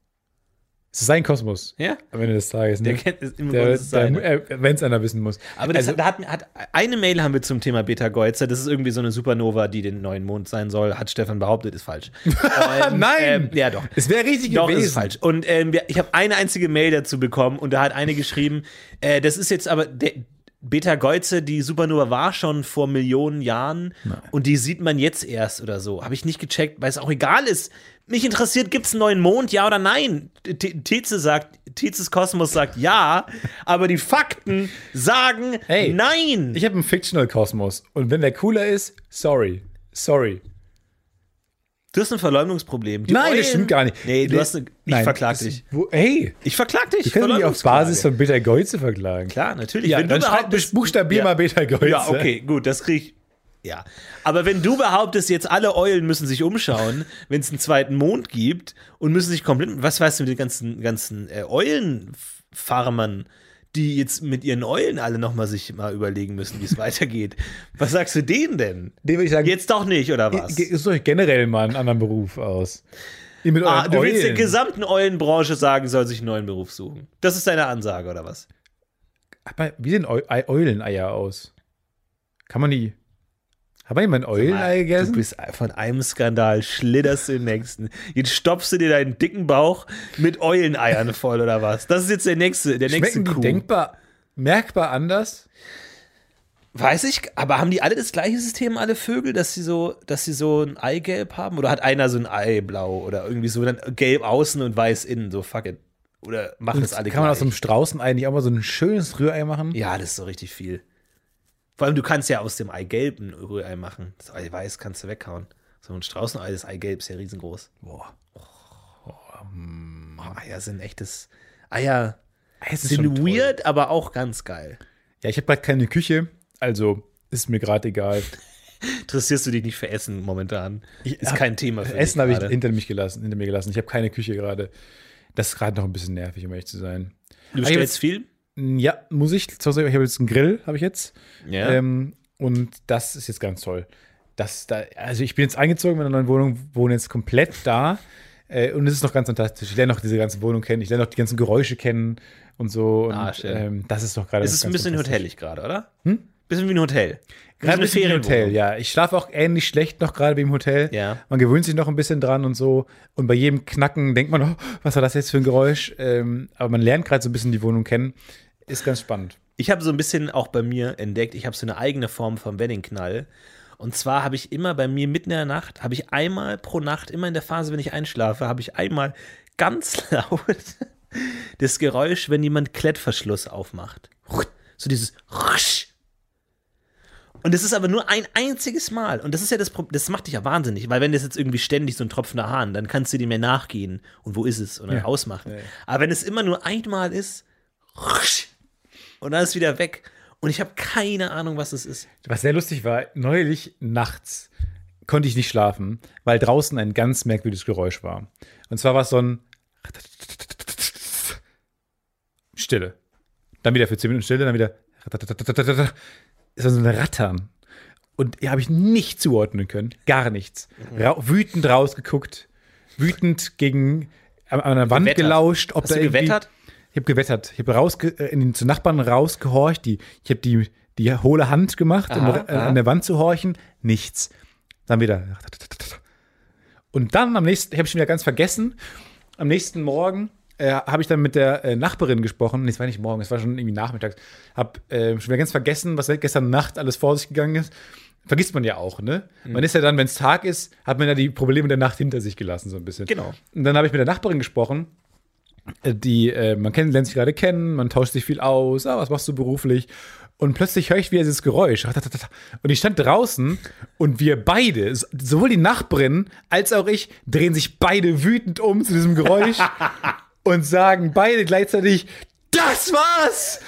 Es ist sein Kosmos. Ja. Am Ende des Tages. Der Ne? kennt es im Der, Grunde ist seine. der, Wenn es einer wissen muss. Aber das, also, hat, hat eine Mail haben wir zum Thema Beta Geuzer. Das ist irgendwie so eine Supernova, die den neuen Mond sein soll. Hat Stefan behauptet, ist falsch. ähm, Nein! Ähm, ja, doch. es wäre richtig Doch, gewesen. ist falsch. Und ähm, ich habe eine einzige Mail dazu bekommen und da hat eine geschrieben, äh, das ist jetzt aber der, Beta Geuze, die Supernova war schon vor Millionen Jahren und die sieht man jetzt erst oder so. Habe ich nicht gecheckt, weil es auch egal ist. Mich interessiert, gibt es einen neuen Mond, ja oder nein? Tietze sagt, Tietzes Kosmos sagt ja, aber die Fakten sagen Hey, nein. Ich habe einen Fictional Kosmos. Und wenn der cooler ist, sorry. Sorry. Du hast ein Verleumdungsproblem. Die Nein, das Eulen- stimmt gar nicht. Nee, du Nee, hast eine, ich nein, verklag das- dich. Wo, hey, Ich verklag dich. du kannst mich auf. Basis von Beta Geuze verklagen. Klar, natürlich. Ja, Wenn dann du behauptest- buchstabier Ja. mal Beta Geuze. Ja, okay, gut, das krieg ich. Ja. Aber wenn du behauptest, jetzt alle Eulen müssen sich umschauen, wenn es einen zweiten Mond gibt und müssen sich komplett. Was weißt du mit den ganzen, ganzen äh, Eulenfarmern, die jetzt mit ihren Eulen alle nochmal sich mal überlegen müssen, wie es weitergeht? Was sagst du denen denn? Den würde ich sagen, Jetzt doch nicht, oder was? such euch generell mal einen anderen Beruf aus. Ihr mit Ah, du willst der gesamten Eulenbranche sagen, soll sich einen neuen Beruf suchen. Das ist deine Ansage, oder was? Aber wie sehen Eu Ei- Euleneier aus? Kann man die. Hat man jemand ein Eulenei Du gegessen? bist von einem Skandal, schlitterst du den nächsten. Jetzt stopfst du dir deinen dicken Bauch mit Euleneiern voll oder was? Das ist jetzt der nächste, der nächste Schmecken die denkbar, merkbar anders? Weiß ich, aber haben die alle das gleiche System, alle Vögel, dass sie so, dass sie so ein Eigelb haben? Oder hat einer so ein Eiblau oder irgendwie so dann gelb außen und weiß innen, so fuck it. Oder machen das alle Kann man aus so einem gleich? Straußenei nicht auch mal so ein schönes Rührei machen? Ja, das ist so richtig viel. Vor allem, du kannst ja aus dem Eigelb ein Rührei machen. Das Eiweiß kannst du weghauen. So ein Straußenei, das Eigelb ist ja riesengroß. Boah. Oh, Eier sind echtes. Eier Es ist schon sind toll. weird, aber auch ganz geil. Ja, ich habe gerade keine Küche, also ist mir gerade egal. Interessierst du dich nicht für Essen momentan? ist hab- kein Thema für Essen habe ich hinter mich gelassen, hinter mir gelassen. Ich habe keine Küche gerade. Das ist gerade noch ein bisschen nervig, um ehrlich zu sein. Du ich hab bestellst viel? Ja, muss ich. Ich habe jetzt einen Grill, habe ich jetzt. Ja. Ähm, und das ist jetzt ganz toll. Das, da, also ich bin jetzt eingezogen in meiner neuen Wohnung, wohne jetzt komplett da. Äh, und es ist noch ganz fantastisch. Ich lerne noch diese ganze Wohnung kennen. Ich lerne noch die ganzen Geräusche kennen und so. Und, Ah, schön. ähm, das ist doch gerade. es ist ein bisschen hotellig gerade, oder? Hm? Bisschen wie ein Hotel. Gerade ein bisschen wie ein. Hotel, ja. Ich schlafe auch ähnlich schlecht noch gerade wie im Hotel. Ja. Man gewöhnt sich noch ein bisschen dran und so. Und bei jedem Knacken denkt man, oh, was war das jetzt für ein Geräusch? Ähm, aber man lernt gerade so ein bisschen die Wohnung kennen. Ist ganz spannend. Ich habe so ein bisschen auch bei mir entdeckt, ich habe so eine eigene Form vom Weddingknall. Und zwar habe ich immer bei mir mitten in der Nacht, habe ich einmal pro Nacht, immer in der Phase, wenn ich einschlafe, habe ich einmal ganz laut das Geräusch, wenn jemand Klettverschluss aufmacht. So dieses und das ist aber nur ein einziges Mal. Und das ist ja das Problem, das macht dich ja wahnsinnig, weil wenn das jetzt irgendwie ständig so ein tropfender Hahn, dann kannst du dem mehr nachgehen und wo ist es und dann Ja. ausmachen. Ja, ja. Aber wenn es immer nur einmal ist und dann ist wieder weg und ich habe keine Ahnung, was es ist. Was sehr lustig war, neulich nachts konnte ich nicht schlafen, weil draußen ein ganz merkwürdiges Geräusch war. Und zwar war es so ein Stille. Dann wieder für 10 Minuten Stille, dann wieder es war so ein Rattern. Und ja, habe ich nicht zuordnen können. Gar nichts. Ra wütend rausgeguckt wütend gegen an der Wand gelauscht. Ob Hast da du irgendwie- gewettert? Ich habe gewettert. Ich habe rausge äh, in den, zu Nachbarn rausgehorcht. Die, ich habe die, die hohle Hand gemacht, um Aha, an, aha. an der Wand zu horchen. Nichts. Dann wieder. Und dann am nächsten, ich habe schon wieder ganz vergessen. Am nächsten Morgen äh, habe ich dann mit der äh, Nachbarin gesprochen. Nee, es war nicht morgen, es war schon irgendwie nachmittags. Habe äh, schon wieder ganz vergessen, was gestern Nacht alles vor sich gegangen ist. Vergisst man ja auch, ne? Mhm. Man ist ja dann, wenn es Tag ist, hat man ja die Probleme der Nacht hinter sich gelassen, so ein bisschen. Genau. Und dann habe ich mit der Nachbarin gesprochen, äh, die, äh, man kennt, lernt sich gerade kennen, man tauscht sich viel aus, ah, was machst du beruflich? Und plötzlich höre ich wieder dieses Geräusch. Und ich stand draußen und wir beide, sowohl die Nachbarin als auch ich, drehen sich beide wütend um zu diesem Geräusch und sagen beide gleichzeitig, das war's!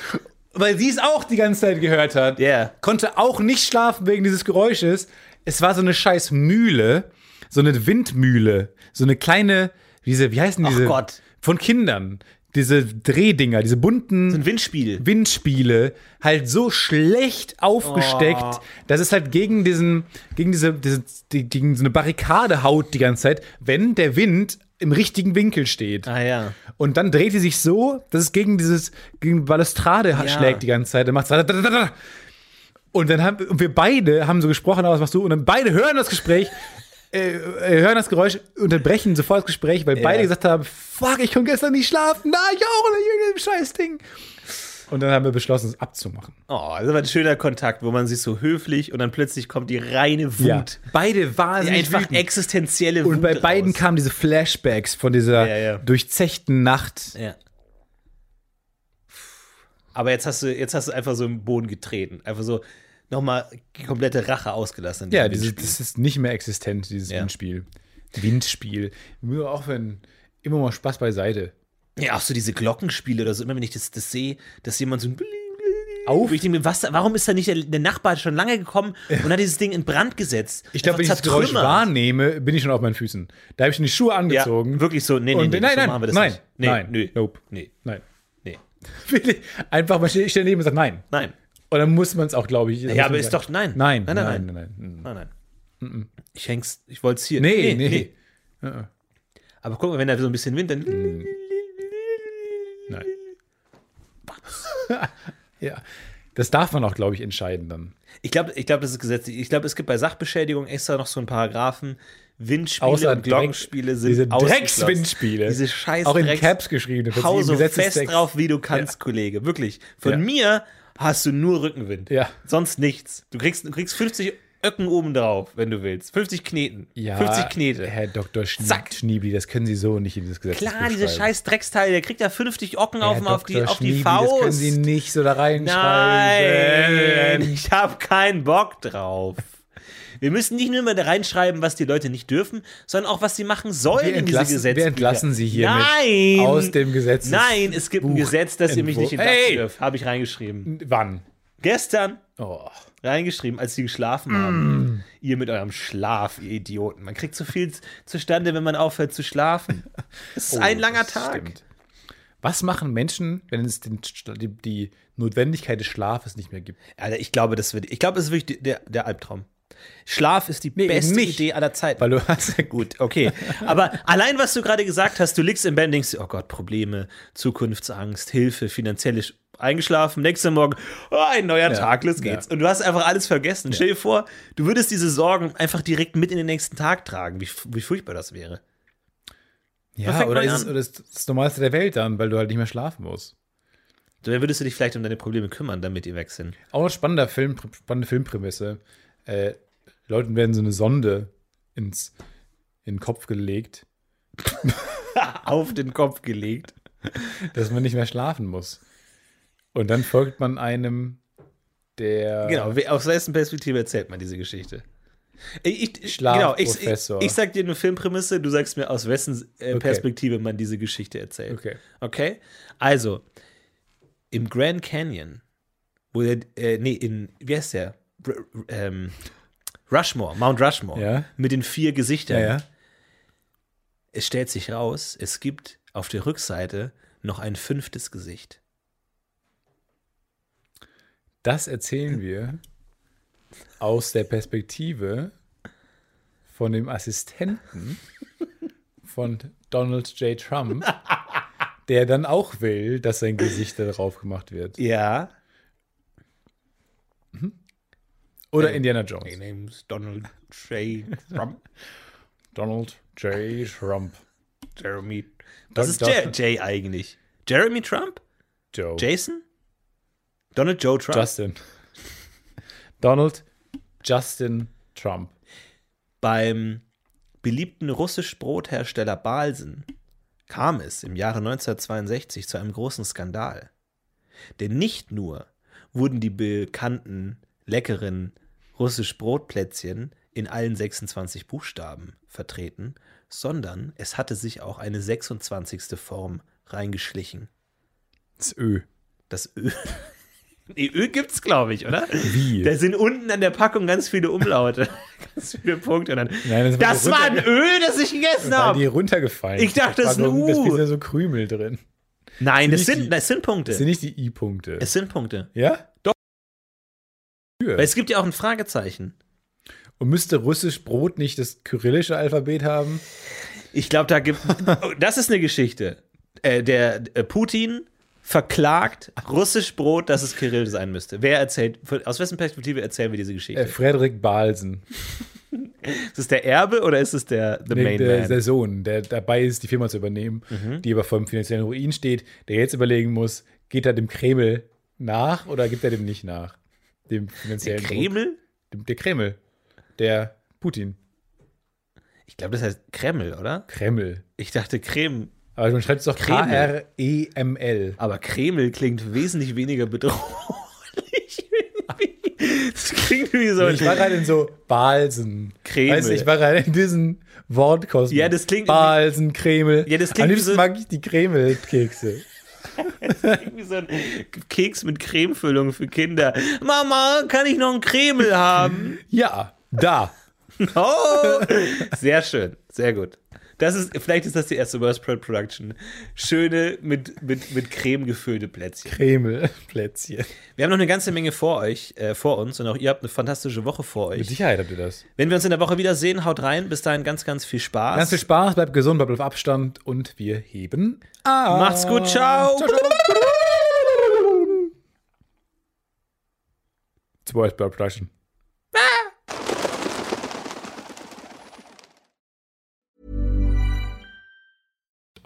Weil sie es auch die ganze Zeit gehört hat. Ja. Konnte auch nicht schlafen wegen dieses Geräusches. Es war so eine scheiß Mühle, so eine Windmühle, so eine kleine, diese, wie heißen diese? Gott. Von Kindern. Diese Drehdinger, diese bunten Ein Windspiel. Windspiele halt so schlecht aufgesteckt, Oh. dass es halt gegen diesen, gegen diese, diese die, gegen so eine Barrikade haut die ganze Zeit, wenn der Wind im richtigen Winkel steht. Ah ja. Und dann dreht sie sich so, dass es gegen dieses, gegen Balustrade Ja. schlägt die ganze Zeit. Dann macht's und dann haben und wir beide haben so gesprochen, "Ah, was machst du? Und dann beide hören das Gespräch, äh, äh, hören das Geräusch, unterbrechen sofort das Gespräch, weil beide gesagt haben, fuck, ich konnte gestern nicht schlafen. Na, ich auch nicht wegen dem scheiß Ding. Und dann haben wir beschlossen, es abzumachen. Oh, das war ein schöner Kontakt, wo man sich so höflich und dann plötzlich kommt die reine Wut. Ja. Beide Die wahnsinnig einfach wütend. existenzielle Wut. Und bei beiden raus. kamen diese Flashbacks von dieser Ja, ja. durchzechten Nacht. Ja. Aber jetzt hast du, jetzt hast du einfach so im Boden getreten. Einfach so nochmal die komplette Rache ausgelassen. Ja, diesem diese, Windspiel. das ist nicht mehr existent, dieses Ja. Windspiel. Windspiel. Nur auch wenn immer mal Spaß beiseite. ja, auch so diese Glockenspiele oder so. Immer wenn ich das, das sehe, dass jemand so ein Auf. Ich denke, was, warum ist da nicht der, der Nachbar schon lange gekommen und hat dieses Ding in Brand gesetzt? Ich glaube, wenn ich das Geräusch wahrnehme, bin ich schon auf meinen Füßen. Da habe ich schon die Schuhe ja, angezogen. wirklich so, nee, nee, nee, nein, so nein, machen wir das nein, nicht. Nee, nein, nö, nope. nee, Nein. nee. Einfach mal stehe ich daneben und sage nein. nein. Und dann muss man es auch, glaube ich. Ja, aber ist doch, nein. Nein, nein, nein, nein. nein, nein. nein, nein. Ich häng's, ich wollte es hier. Nee, nee. Aber guck mal, wenn da so ein bisschen Wind, dann. Nein. ja. Das darf man auch, glaube ich, entscheiden dann. Ich glaube, ich glaub, das ist gesetzlich. Ich glaube, es gibt bei Sachbeschädigung extra noch so einen Paragraphen. Windspiele Außer und Glockenspiele sind Diese. Dreckswindspiele. Diese scheiß Auch in Caps geschrieben. Hau so fest drauf, wie du kannst, Kollege. Wirklich. Von Ja. mir hast du nur Rückenwind. Ja. Sonst nichts. Du kriegst, du kriegst 50 Öcken oben drauf, wenn du willst. 50 Kneten. Ja, 50 Knete. Herr Dr. Schnie Zack. Schniebli, das können Sie so nicht in das Gesetz Klar, diese scheiß Drecksteil, der kriegt ja 50 Ocken auf, auf, die, auf die Das können Faust. Sie nicht so da reinschreiben. Nein, ich habe keinen Bock drauf. Wir müssen nicht nur immer da reinschreiben, was die Leute nicht dürfen, sondern auch, was sie machen sollen Wir in diese entlassen, Gesetze. wir entlassen Sie hier Nein! aus dem Gesetz. Nein, es gibt ein Gesetz, dass ihr mich nicht entlassen Hey! dürft. Habe ich reingeschrieben. Wann? Gestern Oh. reingeschrieben, als sie geschlafen Mm. haben. Ihr mit eurem Schlaf, ihr Idioten. Man kriegt so viel zustande, wenn man aufhört zu schlafen. Es ist ein langer Oh, das Tag. stimmt. Was machen Menschen, wenn es den, die, die Notwendigkeit des Schlafes nicht mehr gibt? Alter, ich glaube, das wird, ich glaube, das ist wirklich der, der Albtraum. Schlaf ist die Nee, beste nicht. Idee aller Zeiten. Weil du hast ja Gut, okay. Aber allein, was du gerade gesagt hast, du liegst im Bett und denkst, dir, oh Gott, Probleme, Zukunftsangst, Hilfe, finanziell eingeschlafen, nächster Morgen, oh, ein neuer Tag, los geht's. Und du hast einfach alles vergessen. Stell dir vor, du würdest diese Sorgen einfach direkt mit in den nächsten Tag tragen. Wie, wie furchtbar das wäre. Ja, oder ist es oder ist das Normalste der Welt dann, weil du halt nicht mehr schlafen musst. Dann würdest du dich vielleicht um deine Probleme kümmern, damit die weg sind. Auch ein spannender Film, spannende Filmprämisse. Äh, Leuten werden so eine Sonde ins, in den Kopf gelegt, Auf den Kopf gelegt. dass man nicht mehr schlafen muss. Und dann folgt man einem, der. Genau, aus wessen Perspektive erzählt man diese Geschichte? Ich, ich, genau, ich, ich, ich sag dir eine Filmprämisse, du sagst mir, aus wessen äh, Okay. Perspektive man diese Geschichte erzählt. Okay. Okay? Also, im Grand Canyon, wo der, äh, nee, in, wie heißt der? Ähm, Rushmore, Mount Rushmore, Ja. mit den vier Gesichtern. Ja. Es stellt sich raus, es gibt auf der Rückseite noch ein fünftes Gesicht. Das erzählen wir aus der Perspektive von dem Assistenten von Donald J. Trump, der dann auch will, dass sein Gesicht da drauf gemacht wird. Ja. Oder Indiana Jones. My name's Donald J. Trump. Donald J. Trump. Jeremy. Was ist J, J eigentlich? Jeremy Trump? Joe. Jason? Donald Joe Trump? Justin. Donald Justin Trump. Beim beliebten russisch-Brothersteller Balsen kam es im Jahre 1962 zu einem großen Skandal. Denn nicht nur wurden die bekannten leckeren russisch-Brotplätzchen in allen 26 Buchstaben vertreten, sondern es hatte sich auch eine 26. Form reingeschlichen. Das Ö. Das Ö. Nee, Ö gibt's, glaube ich, oder? Wie? Da sind unten an der Packung ganz viele Umlaute. ganz viele Punkte. Und dann, Nein, das das war ein Ö, das ich gegessen Weil die habe. runtergefallen. Ich dachte, das ist ein U. Da sind ja so Krümel drin. Nein, das Sind nicht sind, die- das sind Punkte. Das sind nicht die I-Punkte. es sind Punkte. Ja? Doch. Für. Weil es gibt ja auch ein Fragezeichen. Und müsste russisch Brot nicht das kyrillische Alphabet haben? Ich glaube, da gibt. Das ist eine Geschichte. Äh, der äh, Putin verklagt russisch Brot, dass es Kirill sein müsste. Wer erzählt, aus wessen Perspektive erzählen wir diese Geschichte? Äh, Frederik Balsen. ist es der Erbe oder ist es der The Nee, Main der, Man? der Sohn, der dabei ist, die Firma zu übernehmen, Mhm. die aber vor dem finanziellen Ruin steht, der jetzt überlegen muss, geht er dem Kreml nach oder gibt er dem nicht nach? Dem finanziellen Kreml? Dem, der Kreml. Der Putin. Ich glaube, das heißt Kreml, oder? Kreml. Ich dachte Creme. Aber man schreibt es doch Kreml. K-R-E-M-L. Aber Kreml klingt wesentlich weniger bedrohlich. das klingt wie so ein. Ich war gerade in so Balsen. Kreml. Weißt ich war gerade in diesen Wortkosmos. Ja, das klingt Balsen, Kreml. Ja, das klingt Am liebsten so- mag ich die Kreml-Kekse. wie so ein Keks mit Cremefüllung für Kinder. Mama, kann ich noch einen Kreml haben? Ja, da. Oh, sehr schön, sehr gut. Das ist, vielleicht ist das die erste Worst Pro Production. Schöne, mit, mit, mit Creme gefüllte Plätzchen. Kreml-Plätzchen. Wir haben noch eine ganze Menge vor euch, äh, vor uns und auch ihr habt eine fantastische Woche vor Mit euch. Sicherheit habt ihr das. Wenn wir uns in der Woche wiedersehen, haut rein. Bis dahin ganz, ganz viel Spaß. Ganz viel Spaß, bleibt gesund, bleibt auf Abstand und wir heben. ab. Macht's gut, ciao. It's World Bird Production.